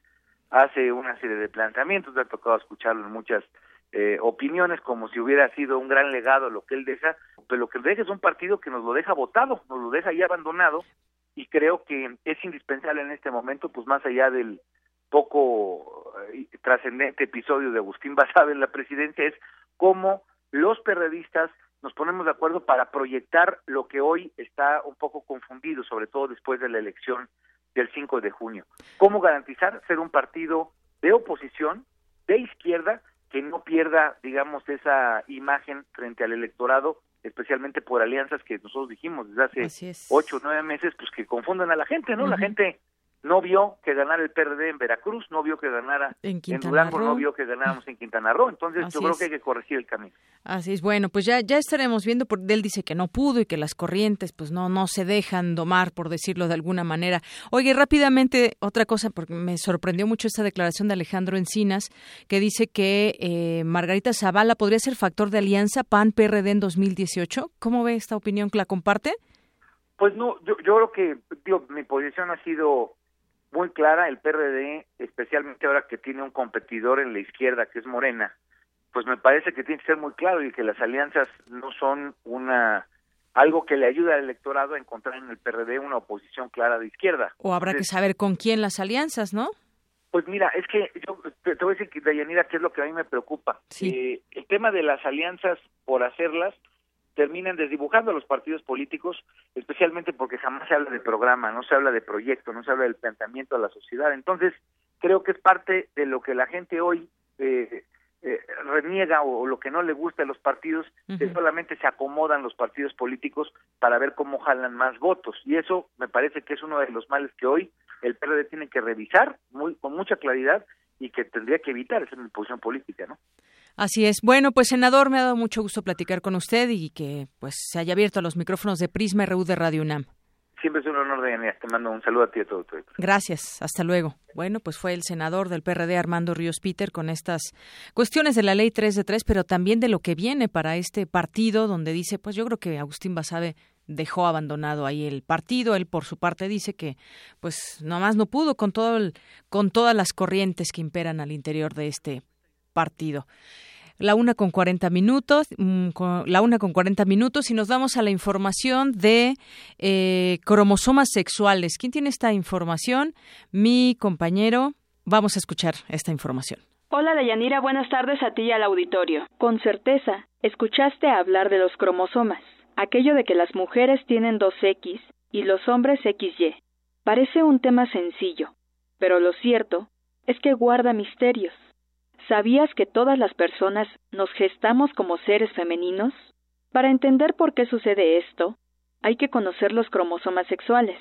Hace una serie de planteamientos, me ha tocado escucharlo en muchas eh, opiniones como si hubiera sido un gran legado lo que él deja, pero lo que deja es un partido que nos lo deja votado, nos lo deja ya abandonado y creo que es indispensable en este momento, pues más allá del poco eh, trascendente episodio de Agustín Basabe en la presidencia, es cómo los perredistas nos ponemos de acuerdo para proyectar lo que hoy está un poco confundido, sobre todo después de la elección del 5 de junio. ¿Cómo garantizar ser un partido de oposición, de izquierda, que no pierda, digamos, esa imagen frente al electorado, especialmente por alianzas que nosotros dijimos desde hace ocho o nueve meses, pues que confundan a la gente, ¿no? La gente no vio que ganara el PRD en Veracruz, no vio que ganara en, Durango, no vio que ganáramos en Quintana Roo. Entonces yo creo que hay que corregir el camino. Así es, bueno, pues ya, ya estaremos viendo, porque él dice que no pudo y que las corrientes pues no, no se dejan domar, por decirlo de alguna manera. Oye, rápidamente, otra cosa, porque me sorprendió mucho esta declaración de Alejandro Encinas, que dice que eh, Margarita Zavala podría ser factor de alianza PAN-PRD en 2018. ¿Cómo ve esta opinión? ¿La comparte? Pues no, yo, yo creo que, digo, mi posición ha sido muy clara, el PRD, especialmente ahora que tiene un competidor en la izquierda que es Morena, pues me parece que tiene que ser muy claro y que las alianzas no son una algo que le ayuda al electorado a encontrar en el PRD una oposición clara de izquierda. O habrá que saber con quién las alianzas, ¿no? Pues mira, es que yo te, voy a decir, Dayanira, qué es lo que a mí me preocupa. Eh, el tema de las alianzas por hacerlas, terminan desdibujando a los partidos políticos, especialmente porque jamás se habla de programa, no se habla de proyecto, no se habla del planteamiento a la sociedad. Entonces, creo que es parte de lo que la gente hoy eh, eh, reniega o, lo que no le gusta a los partidos, que solamente se acomodan los partidos políticos para ver cómo jalan más votos. Y eso me parece que es uno de los males que hoy el PRD tiene que revisar muy, con mucha claridad y que tendría que evitar, esa es mi posición política, ¿no? Así es. Bueno, pues senador, me ha dado mucho gusto platicar con usted y que pues se haya abierto a los micrófonos de Prisma RU de Radio UNAM. Siempre es un honor, de Te mando un saludo a ti y a todo tu equipo. Gracias. Hasta luego. Bueno, pues fue el senador del PRD, Armando Ríos Peter, con estas cuestiones de la ley 3 de 3, pero también de lo que viene para este partido, donde dice, pues yo creo que Agustín Basabe dejó abandonado ahí el partido. Él, por su parte, dice que, pues, nomás no pudo con todo el, con todas las corrientes que imperan al interior de este partido. La una con 40 minutos, mm, la una con 40 minutos y nos vamos a la información de eh, cromosomas sexuales. ¿Quién tiene esta información? Mi compañero. Vamos a escuchar esta información. Hola Dayanira, buenas tardes a ti y al auditorio. Con certeza, escuchaste hablar de los cromosomas, aquello de que las mujeres tienen dos X y los hombres XY. Parece un tema sencillo, pero lo cierto es que guarda misterios. ¿Sabías que todas las personas nos gestamos como seres femeninos? Para entender por qué sucede esto, hay que conocer los cromosomas sexuales.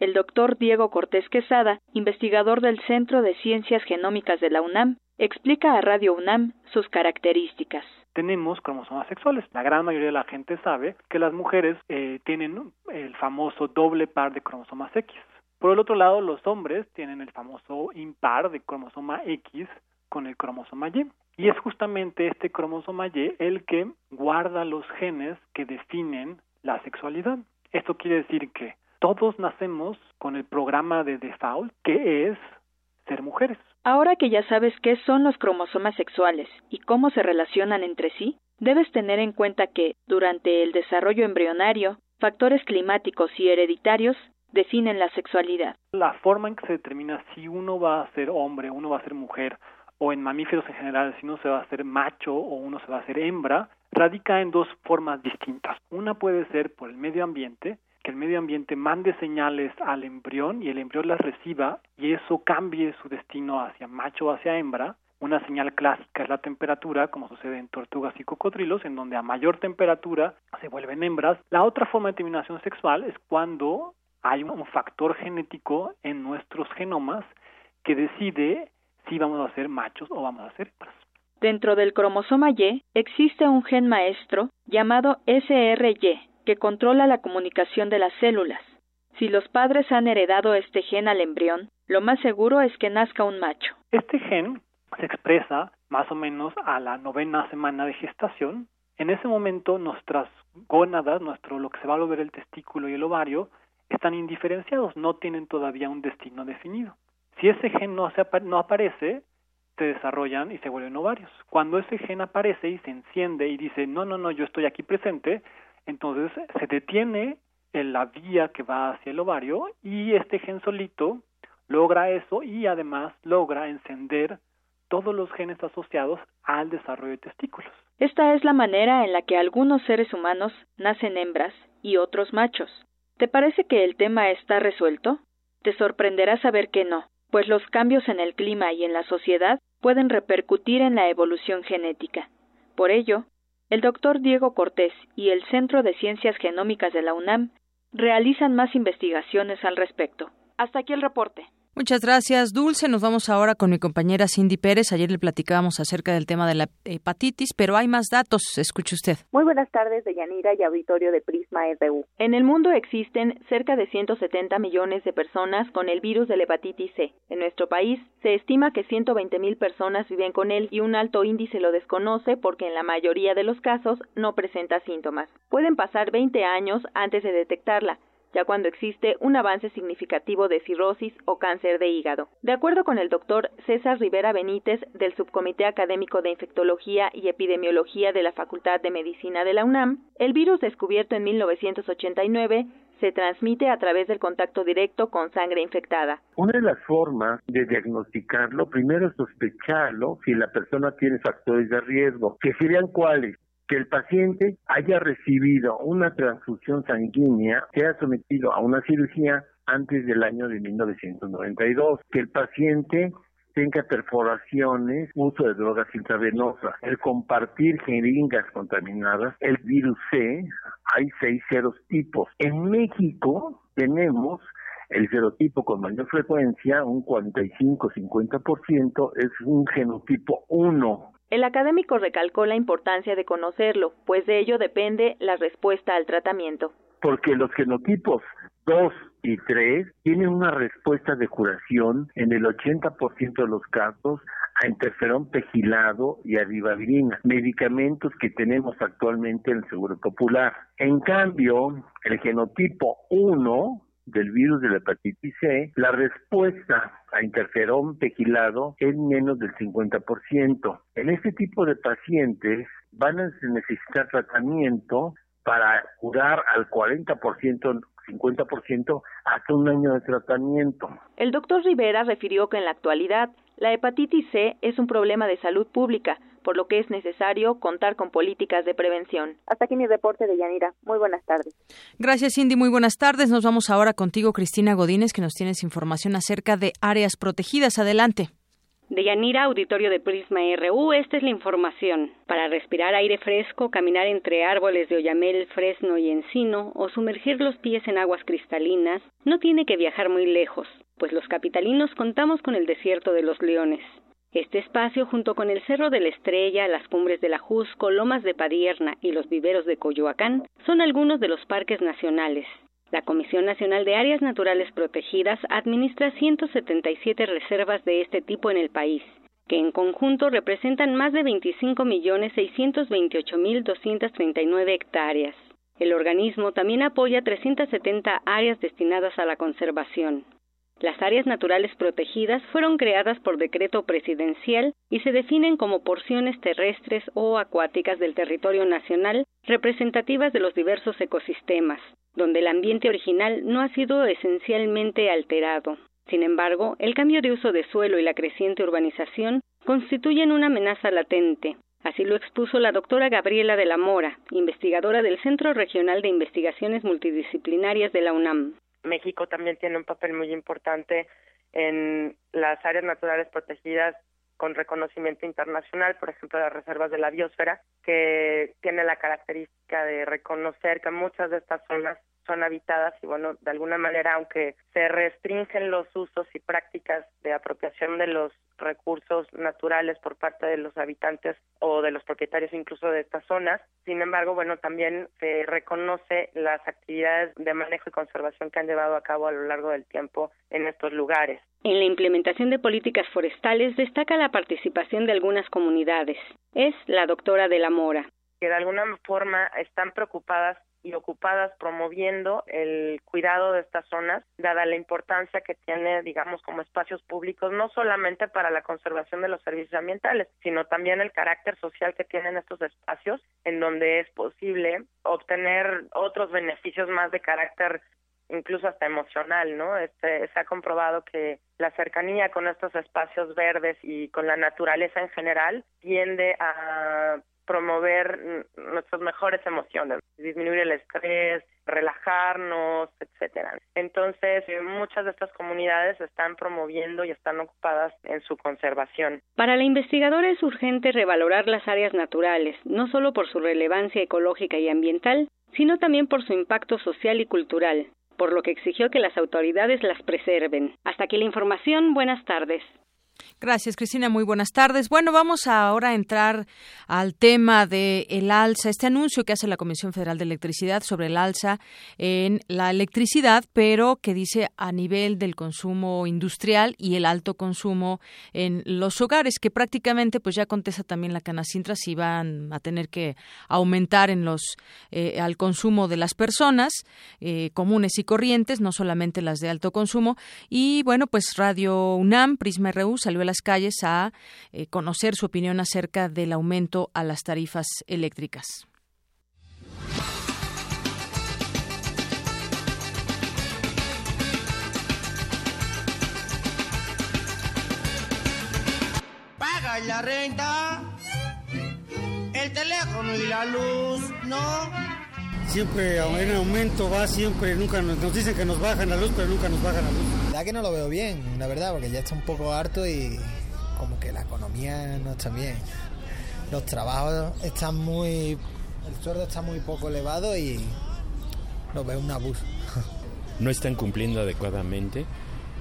El doctor Diego Cortés Quesada, investigador del Centro de Ciencias Genómicas de la UNAM, explica a Radio UNAM sus características. Tenemos cromosomas sexuales. La gran mayoría de la gente sabe que las mujeres eh, tienen el famoso doble par de cromosomas X. Por el otro lado, los hombres tienen el famoso impar de cromosoma X con el cromosoma Y. Y es justamente este cromosoma Y el que guarda los genes que definen la sexualidad. Esto quiere decir que todos nacemos con el programa de default que es ser mujeres. Ahora que ya sabes qué son los cromosomas sexuales y cómo se relacionan entre sí, debes tener en cuenta que, durante el desarrollo embrionario, factores climáticos y hereditarios definen la sexualidad. La forma en que se determina si uno va a ser hombre, uno va a ser mujer, o en mamíferos en general, si uno se va a hacer macho o uno se va a hacer hembra, radica en dos formas distintas. Una puede ser por el medio ambiente, que el medio ambiente mande señales al embrión y el embrión las reciba y eso cambie su destino hacia macho o hacia hembra. Una señal clásica es la temperatura, como sucede en tortugas y cocodrilos, en donde a mayor temperatura se vuelven hembras. La otra forma de determinación sexual es cuando hay un factor genético en nuestros genomas que decide si vamos a ser machos o vamos a ser hembras. Dentro del cromosoma Y existe un gen maestro llamado SRY que controla la comunicación de las células. Si los padres han heredado este gen al embrión, lo más seguro es que nazca un macho. Este gen se expresa más o menos a la novena semana de gestación. En ese momento nuestras gónadas, nuestro lo que se va a volver el testículo y el ovario, están indiferenciados, no tienen todavía un destino definido. Si ese gen no, se, no aparece, se desarrollan y se vuelven ovarios. Cuando ese gen aparece y se enciende y dice, no, no, no, yo estoy aquí presente, entonces se detiene en la vía que va hacia el ovario y este gen solito logra eso y además logra encender todos los genes asociados al desarrollo de testículos. Esta es la manera en la que algunos seres humanos nacen hembras y otros machos. ¿Te parece que el tema está resuelto? Te sorprenderá saber que no, pues los cambios en el clima y en la sociedad pueden repercutir en la evolución genética. Por ello, el doctor Diego Cortés y el Centro de Ciencias Genómicas de la UNAM realizan más investigaciones al respecto. Hasta aquí el reporte. Muchas gracias, Dulce. Nos vamos ahora con mi compañera Cindy Pérez. Ayer le platicábamos acerca del tema de la hepatitis, pero hay más datos. Escuche usted. Muy buenas tardes, Deyanira y auditorio de Prisma RU. En el mundo existen cerca de 170 millones de personas con el virus de la hepatitis C. En nuestro país se estima que 120 mil personas viven con él y un alto índice lo desconoce porque en la mayoría de los casos no presenta síntomas. Pueden pasar 20 años antes de detectarla ya cuando existe un avance significativo de cirrosis o cáncer de hígado. De acuerdo con el doctor César Rivera Benítez del Subcomité Académico de Infectología y Epidemiología de la Facultad de Medicina de la UNAM, el virus descubierto en 1989 se transmite a través del contacto directo con sangre infectada. Una de las formas de diagnosticarlo, primero es sospecharlo si la persona tiene factores de riesgo, que serían cuáles, que el paciente haya recibido una transfusión sanguínea, sea sometido a una cirugía antes del año de 1992, que el paciente tenga perforaciones, uso de drogas intravenosas, el compartir jeringas contaminadas, el virus C, hay seis ceros tipos. En México tenemos el serotipo con mayor frecuencia, un 45-50%, es un genotipo 1, el académico recalcó la importancia de conocerlo, pues de ello depende la respuesta al tratamiento. Porque los genotipos 2 y 3 tienen una respuesta de curación en el 80% de los casos a interferón pegilado y a ribavirina, medicamentos que tenemos actualmente en el Seguro Popular. En cambio, el genotipo 1 del virus de la hepatitis C, la respuesta a interferón pegilado es menos del 50%. En este tipo de pacientes van a necesitar tratamiento para curar al 40%, 50% hasta un año de tratamiento. El doctor Rivera refirió que en la actualidad la hepatitis C es un problema de salud pública, por lo que es necesario contar con políticas de prevención. Hasta aquí mi reporte de Yanira. Muy buenas tardes. Gracias, Cindy. Muy buenas tardes. Nos vamos ahora contigo, Cristina Godínez, que nos tienes información acerca de áreas protegidas. Adelante. De Yanira, auditorio de Prisma RU, esta es la información. Para respirar aire fresco, caminar entre árboles de oyamel, fresno y encino o sumergir los pies en aguas cristalinas, no tiene que viajar muy lejos, pues los capitalinos contamos con el desierto de los leones. Este espacio, junto con el Cerro de la Estrella, las cumbres de la Jusco, Lomas de Padierna y los viveros de Coyoacán, son algunos de los parques nacionales. La Comisión Nacional de Áreas Naturales Protegidas administra 177 reservas de este tipo en el país, que en conjunto representan más de 25.628.239 hectáreas. El organismo también apoya 370 áreas destinadas a la conservación. Las áreas naturales protegidas fueron creadas por decreto presidencial y se definen como porciones terrestres o acuáticas del territorio nacional representativas de los diversos ecosistemas, donde el ambiente original no ha sido esencialmente alterado. Sin embargo, el cambio de uso de suelo y la creciente urbanización constituyen una amenaza latente. Así lo expuso la doctora Gabriela de la Mora, investigadora del Centro Regional de Investigaciones Multidisciplinarias de la UNAM. México también tiene un papel muy importante en las áreas naturales protegidas con reconocimiento internacional, por ejemplo, las reservas de la biosfera, que tiene la característica de reconocer que muchas de estas zonas son habitadas y bueno, de alguna manera, aunque se restringen los usos y prácticas de apropiación de los recursos naturales por parte de los habitantes o de los propietarios incluso de estas zonas. Sin embargo, bueno, también se reconoce las actividades de manejo y conservación que han llevado a cabo a lo largo del tiempo en estos lugares. En la implementación de políticas forestales destaca la participación de algunas comunidades. Es la doctora de la Mora. Que de alguna forma están preocupadas y ocupadas promoviendo el cuidado de estas zonas, dada la importancia que tiene, digamos, como espacios públicos, no solamente para la conservación de los servicios ambientales, sino también el carácter social que tienen estos espacios, en donde es posible obtener otros beneficios más de carácter incluso hasta emocional, ¿no? Este, se ha comprobado que la cercanía con estos espacios verdes y con la naturaleza en general tiende a promover nuestras mejores emociones, disminuir el estrés, relajarnos, etcétera. Entonces, eh, muchas de estas comunidades están promoviendo y están ocupadas en su conservación. Para la investigadora es urgente revalorar las áreas naturales, no solo por su relevancia ecológica y ambiental, sino también por su impacto social y cultural, por lo que exigió que las autoridades las preserven. Hasta aquí la información. Buenas tardes. Gracias, Cristina. Muy buenas tardes. Bueno, vamos ahora a entrar al tema de el alza, este anuncio que hace la Comisión Federal de Electricidad sobre el alza en la electricidad, pero que dice a nivel del consumo industrial y el alto consumo en los hogares, que prácticamente pues ya contesta también la Canacintra si van a tener que aumentar en los eh, al consumo de las personas eh, comunes y corrientes, no solamente las de alto consumo. Y bueno, pues Radio UNAM, Prisma RU salió a las calles a eh, conocer su opinión acerca del aumento a las tarifas eléctricas. Paga la renta, el teléfono y la luz, ¿no? Siempre en aumento va, siempre, nunca nos, nos, dicen que nos bajan la luz, pero nunca nos bajan la luz. La verdad que no lo veo bien, la verdad, porque ya está un poco harto y como que la economía no está bien. Los trabajos están muy... El sueldo está muy poco elevado y lo veo un abuso. No están cumpliendo adecuadamente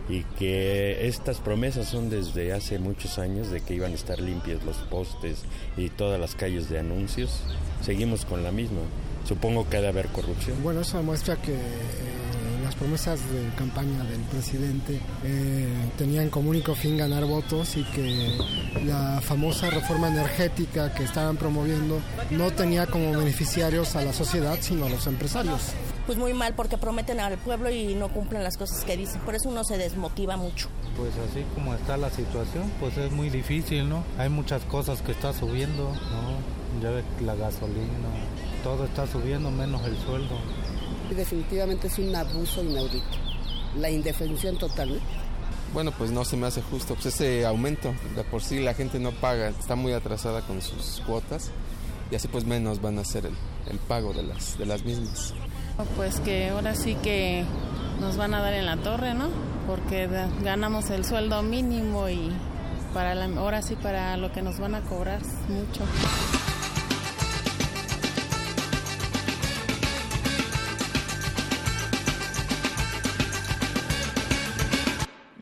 y que estas promesas son desde hace muchos años de que iban a estar limpios los postes y todas las calles de anuncios. Seguimos con la misma supongo que ha de haber corrupción. Bueno, eso demuestra que eh, las promesas de campaña del presidente eh, tenían como único fin ganar votos y que la famosa reforma energética que estaban promoviendo no tenía como beneficiarios a la sociedad, sino a los empresarios. Pues muy mal porque prometen al pueblo y no cumplen las cosas que dicen, por eso uno se desmotiva mucho. Pues así como está la situación, pues es muy difícil, ¿no? Hay muchas cosas que está subiendo, ¿no? Ya ves la gasolina, todo está subiendo menos el sueldo. Definitivamente es un abuso inaudito, la indefensión total. Bueno, pues no se me hace justo, pues ese aumento, de por sí la gente no paga, está muy atrasada con sus cuotas y así pues menos van a hacer el, el pago de las, de las mismas. Pues que ahora sí que nos van a dar en la torre, ¿no? Porque ganamos el sueldo mínimo y para la, ahora sí para lo que nos van a cobrar mucho.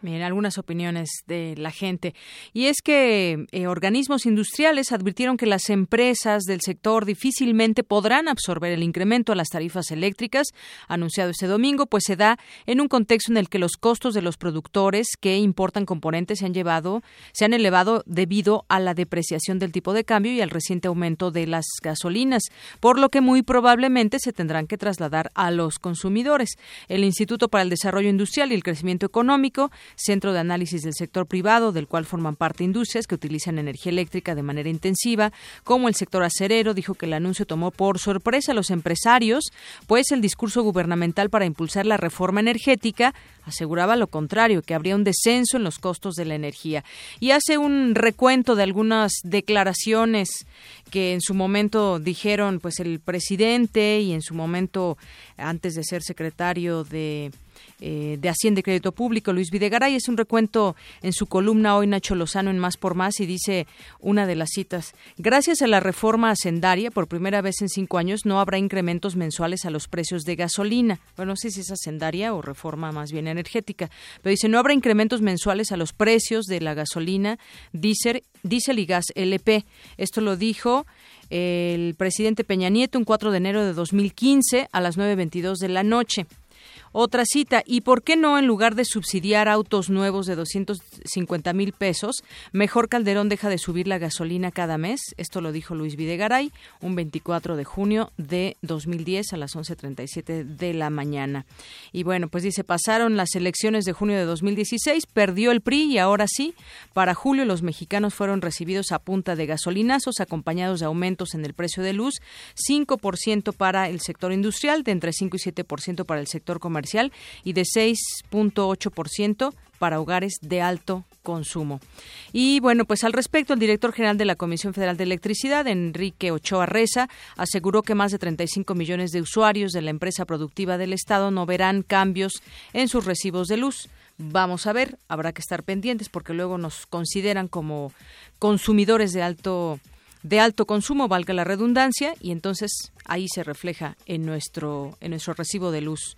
En algunas opiniones de la gente. Y es que eh, organismos industriales advirtieron que las empresas del sector difícilmente podrán absorber el incremento a las tarifas eléctricas anunciado este domingo, pues se da en un contexto en el que los costos de los productores que importan componentes se han llevado, se han elevado debido a la depreciación del tipo de cambio y al reciente aumento de las gasolinas, por lo que muy probablemente se tendrán que trasladar a los consumidores. El Instituto para el Desarrollo Industrial y el Crecimiento Económico centro de análisis del sector privado, del cual forman parte industrias que utilizan energía eléctrica de manera intensiva, como el sector acerero, dijo que el anuncio tomó por sorpresa a los empresarios, pues el discurso gubernamental para impulsar la reforma energética aseguraba lo contrario, que habría un descenso en los costos de la energía. Y hace un recuento de algunas declaraciones que en su momento dijeron pues el presidente y en su momento antes de ser secretario de eh, de Hacienda y Crédito Público, Luis Videgaray. Es un recuento en su columna hoy Nacho Lozano en Más por Más y dice una de las citas, gracias a la reforma hacendaria, por primera vez en cinco años no habrá incrementos mensuales a los precios de gasolina. Bueno, no sé si es hacendaria o reforma más bien energética, pero dice, no habrá incrementos mensuales a los precios de la gasolina, diésel, diésel y gas LP. Esto lo dijo el presidente Peña Nieto un 4 de enero de 2015 a las 9.22 de la noche. Otra cita, ¿y por qué no en lugar de subsidiar autos nuevos de 250 mil pesos, mejor Calderón deja de subir la gasolina cada mes? Esto lo dijo Luis Videgaray un 24 de junio de 2010 a las 11.37 de la mañana. Y bueno, pues dice, pasaron las elecciones de junio de 2016, perdió el PRI y ahora sí, para julio los mexicanos fueron recibidos a punta de gasolinazos acompañados de aumentos en el precio de luz, 5% para el sector industrial, de entre 5 y 7% para el sector comercial y de 6.8% para hogares de alto consumo. Y bueno, pues al respecto, el director general de la Comisión Federal de Electricidad, Enrique Ochoa Reza, aseguró que más de 35 millones de usuarios de la empresa productiva del Estado no verán cambios en sus recibos de luz. Vamos a ver, habrá que estar pendientes porque luego nos consideran como consumidores de alto de alto consumo, valga la redundancia, y entonces ahí se refleja en nuestro, en nuestro recibo de luz.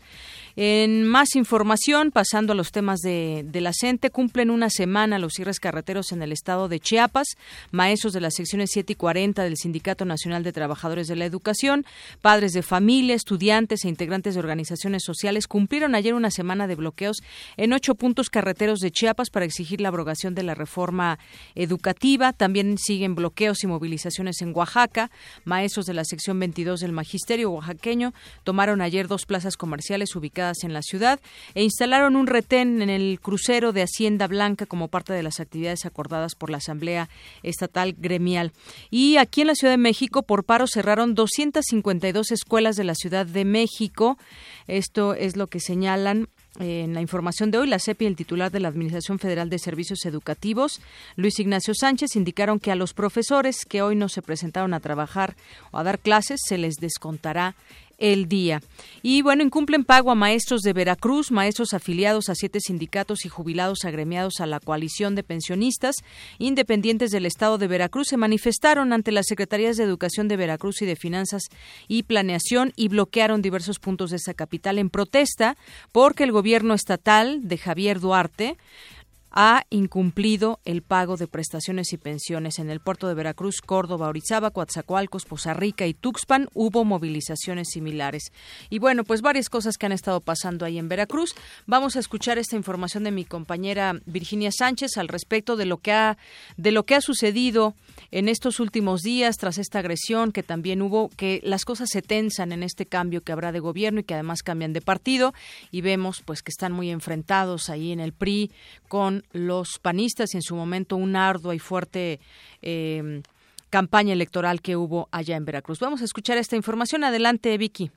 En más información, pasando a los temas de, de, la cumplen una semana los cierres carreteros en el estado de Chiapas. Maestros de las secciones 7 y 40 del Sindicato Nacional de Trabajadores de la Educación, padres de familia, estudiantes e integrantes de organizaciones sociales cumplieron ayer una semana de bloqueos en ocho puntos carreteros de Chiapas para exigir la abrogación de la reforma educativa. También siguen bloqueos y movilizaciones en Oaxaca. Maestros de la sección 22 del Magisterio oaxaqueño tomaron ayer dos plazas comerciales ubicadas en la ciudad e instalaron un retén en el crucero de Hacienda Blanca como parte de las actividades acordadas por la Asamblea Estatal Gremial. Y aquí en la Ciudad de México, por paro, cerraron 252 escuelas de la Ciudad de México. Esto es lo que señalan en la información de hoy, la CEP y el titular de la Administración Federal de Servicios Educativos, Luis Ignacio Sánchez, indicaron que a los profesores que hoy no se presentaron a trabajar o a dar clases se les descontará el día. Y bueno, incumplen pago a maestros de Veracruz, maestros afiliados a siete sindicatos y jubilados agremiados a la coalición de pensionistas independientes del Estado de Veracruz se manifestaron ante las Secretarías de Educación de Veracruz y de Finanzas y Planeación y bloquearon diversos puntos de esa capital en protesta porque el gobierno estatal de Javier Duarte ha incumplido el pago de prestaciones y pensiones. En el puerto de Veracruz, Córdoba, Orizaba, Coatzacoalcos, Poza Rica y Tuxpan hubo movilizaciones similares. Y bueno, pues varias cosas que han estado pasando ahí en Veracruz. Vamos a escuchar esta información de mi compañera Virginia Sánchez al respecto de lo que ha de lo que ha sucedido en estos últimos días tras esta agresión que también hubo, que las cosas se tensan en este cambio que habrá de gobierno y que además cambian de partido y vemos pues que están muy enfrentados ahí en el PRI con los panistas y en su momento una ardua y fuerte eh, campaña electoral que hubo allá en Veracruz. Vamos a escuchar esta información. Adelante, Vicky.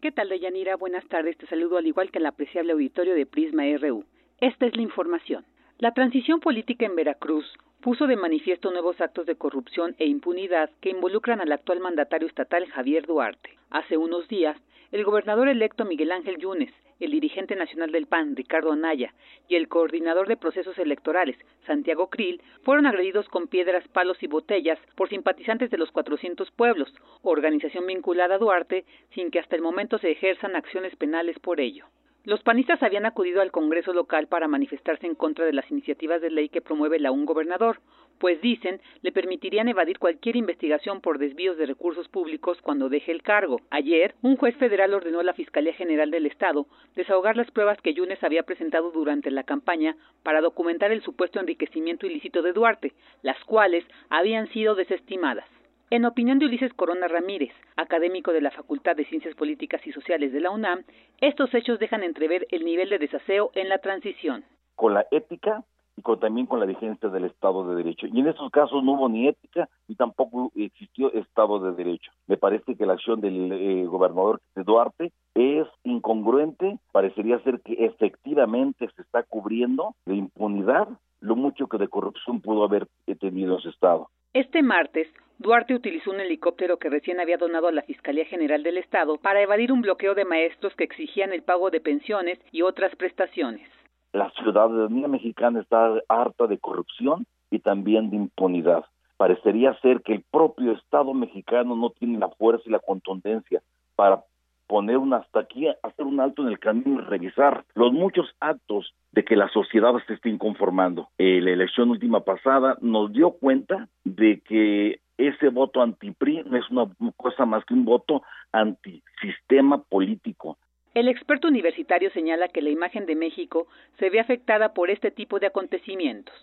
¿Qué tal, Deyanira? Buenas tardes. Te saludo al igual que el apreciable auditorio de Prisma RU. Esta es la información. La transición política en Veracruz puso de manifiesto nuevos actos de corrupción e impunidad que involucran al actual mandatario estatal Javier Duarte. Hace unos días, el gobernador electo Miguel Ángel Yunes el dirigente nacional del PAN, Ricardo Anaya, y el coordinador de procesos electorales, Santiago Krill, fueron agredidos con piedras, palos y botellas por simpatizantes de los 400 pueblos, organización vinculada a Duarte, sin que hasta el momento se ejerzan acciones penales por ello. Los panistas habían acudido al Congreso local para manifestarse en contra de las iniciativas de ley que promueve la un gobernador, pues dicen le permitirían evadir cualquier investigación por desvíos de recursos públicos cuando deje el cargo. Ayer, un juez federal ordenó a la Fiscalía General del Estado desahogar las pruebas que Yunes había presentado durante la campaña para documentar el supuesto enriquecimiento ilícito de Duarte, las cuales habían sido desestimadas. En opinión de Ulises Corona Ramírez, académico de la Facultad de Ciencias Políticas y Sociales de la UNAM, estos hechos dejan entrever el nivel de desaseo en la transición. Con la ética y con, también con la vigencia del Estado de Derecho. Y en estos casos no hubo ni ética ni tampoco existió Estado de Derecho. Me parece que la acción del eh, gobernador de Duarte es incongruente, parecería ser que efectivamente se está cubriendo de impunidad lo mucho que de corrupción pudo haber tenido ese Estado. Este martes, Duarte utilizó un helicóptero que recién había donado a la Fiscalía General del Estado para evadir un bloqueo de maestros que exigían el pago de pensiones y otras prestaciones. La ciudadanía mexicana está harta de corrupción y también de impunidad. Parecería ser que el propio Estado mexicano no tiene la fuerza y la contundencia para poner un hasta aquí, hacer un alto en el camino y revisar los muchos actos de que la sociedad se esté inconformando. Eh, la elección última pasada nos dio cuenta de que ese voto anti-PRI no es una cosa más que un voto antisistema político. El experto universitario señala que la imagen de México se ve afectada por este tipo de acontecimientos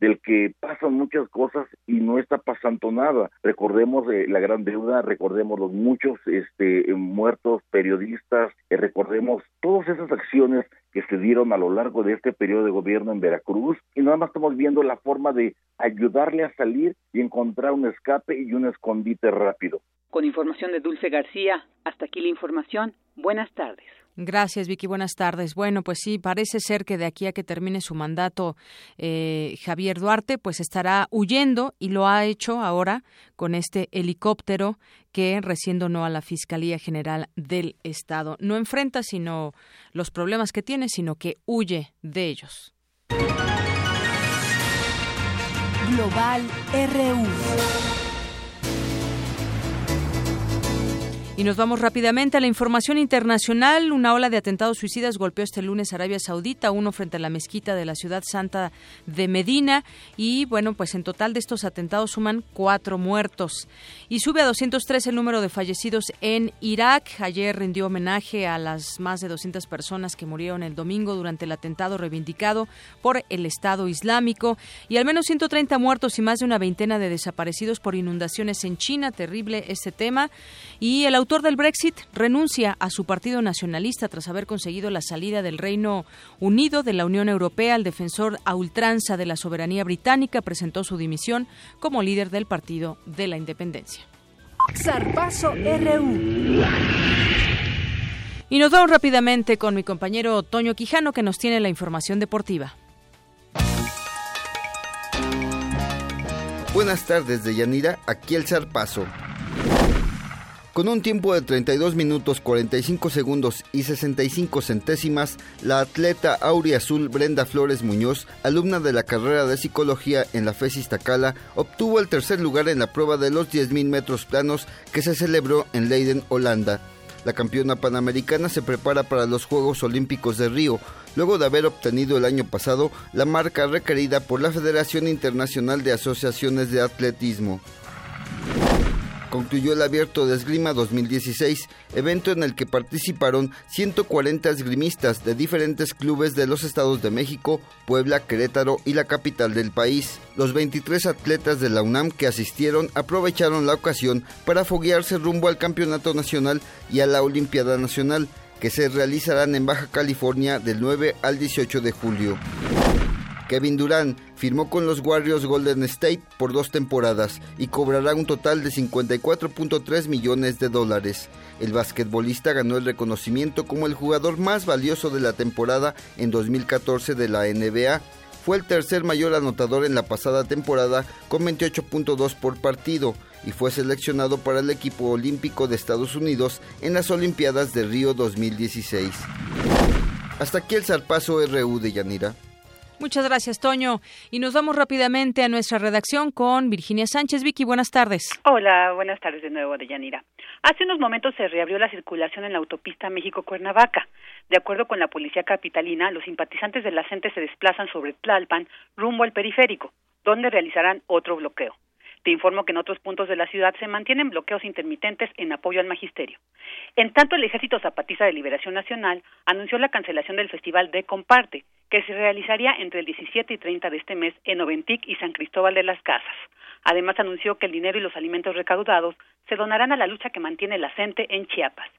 del que pasan muchas cosas y no está pasando nada. Recordemos eh, la gran deuda, recordemos los muchos este, muertos periodistas, eh, recordemos todas esas acciones que se dieron a lo largo de este periodo de gobierno en Veracruz y nada más estamos viendo la forma de ayudarle a salir y encontrar un escape y un escondite rápido. Con información de Dulce García, hasta aquí la información. Buenas tardes. Gracias, Vicky. Buenas tardes. Bueno, pues sí, parece ser que de aquí a que termine su mandato eh, Javier Duarte, pues estará huyendo y lo ha hecho ahora con este helicóptero que recién donó a la Fiscalía General del Estado. No enfrenta sino los problemas que tiene, sino que huye de ellos. Global RU. Y nos vamos rápidamente a la información internacional. Una ola de atentados suicidas golpeó este lunes Arabia Saudita, uno frente a la mezquita de la ciudad santa de Medina. Y bueno, pues en total de estos atentados suman cuatro muertos. Y sube a 203 el número de fallecidos en Irak. Ayer rindió homenaje a las más de 200 personas que murieron el domingo durante el atentado reivindicado por el Estado Islámico. Y al menos 130 muertos y más de una veintena de desaparecidos por inundaciones en China. Terrible este tema. Y el del Brexit renuncia a su partido nacionalista tras haber conseguido la salida del Reino Unido de la Unión Europea. El defensor a ultranza de la soberanía británica presentó su dimisión como líder del Partido de la Independencia. RU. Y nos vamos rápidamente con mi compañero Toño Quijano que nos tiene la información deportiva. Buenas tardes de Yanira, aquí el zarpazo. Con un tiempo de 32 minutos 45 segundos y 65 centésimas, la atleta Azul Brenda Flores Muñoz, alumna de la carrera de psicología en la FES Iztacala, obtuvo el tercer lugar en la prueba de los 10.000 metros planos que se celebró en Leiden, Holanda. La campeona panamericana se prepara para los Juegos Olímpicos de Río, luego de haber obtenido el año pasado la marca requerida por la Federación Internacional de Asociaciones de Atletismo concluyó el Abierto de Esgrima 2016, evento en el que participaron 140 esgrimistas de diferentes clubes de los estados de México, Puebla, Querétaro y la capital del país. Los 23 atletas de la UNAM que asistieron aprovecharon la ocasión para foguearse rumbo al Campeonato Nacional y a la Olimpiada Nacional, que se realizarán en Baja California del 9 al 18 de julio. Kevin Durant firmó con los Warriors Golden State por dos temporadas y cobrará un total de 54.3 millones de dólares. El basquetbolista ganó el reconocimiento como el jugador más valioso de la temporada en 2014 de la NBA. Fue el tercer mayor anotador en la pasada temporada con 28.2 por partido y fue seleccionado para el equipo olímpico de Estados Unidos en las Olimpiadas de Río 2016. Hasta aquí el zarpazo RU de Yanira. Muchas gracias, Toño. Y nos vamos rápidamente a nuestra redacción con Virginia Sánchez. Vicky, buenas tardes. Hola, buenas tardes de nuevo, Deyanira. Hace unos momentos se reabrió la circulación en la autopista México-Cuernavaca. De acuerdo con la policía capitalina, los simpatizantes de la gente se desplazan sobre Tlalpan rumbo al periférico, donde realizarán otro bloqueo. Te informo que en otros puntos de la ciudad se mantienen bloqueos intermitentes en apoyo al magisterio. En tanto, el Ejército Zapatista de Liberación Nacional anunció la cancelación del Festival de Comparte, que se realizaría entre el 17 y 30 de este mes en Oventic y San Cristóbal de las Casas. Además, anunció que el dinero y los alimentos recaudados se donarán a la lucha que mantiene la CENTE en Chiapas.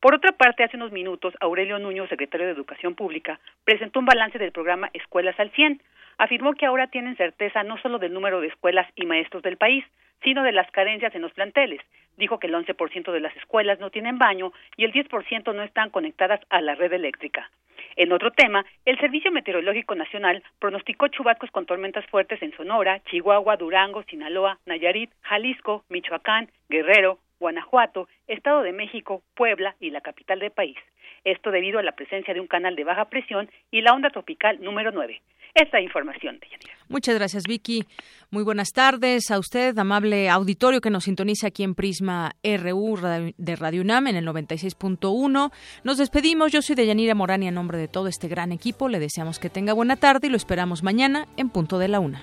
Por otra parte, hace unos minutos, Aurelio Nuño, secretario de Educación Pública, presentó un balance del programa Escuelas al 100, afirmó que ahora tienen certeza no solo del número de escuelas y maestros del país, sino de las carencias en los planteles. Dijo que el 11% de las escuelas no tienen baño y el 10% no están conectadas a la red eléctrica. En otro tema, el Servicio Meteorológico Nacional pronosticó chubascos con tormentas fuertes en Sonora, Chihuahua, Durango, Sinaloa, Nayarit, Jalisco, Michoacán, Guerrero, Guanajuato, Estado de México, Puebla y la capital del país. Esto debido a la presencia de un canal de baja presión y la onda tropical número 9. Esta información, Deyanira. Muchas gracias, Vicky. Muy buenas tardes a usted, amable auditorio que nos sintoniza aquí en Prisma RU de Radio UNAM en el 96.1. Nos despedimos. Yo soy Deyanira Morán y en nombre de todo este gran equipo le deseamos que tenga buena tarde y lo esperamos mañana en punto de la una.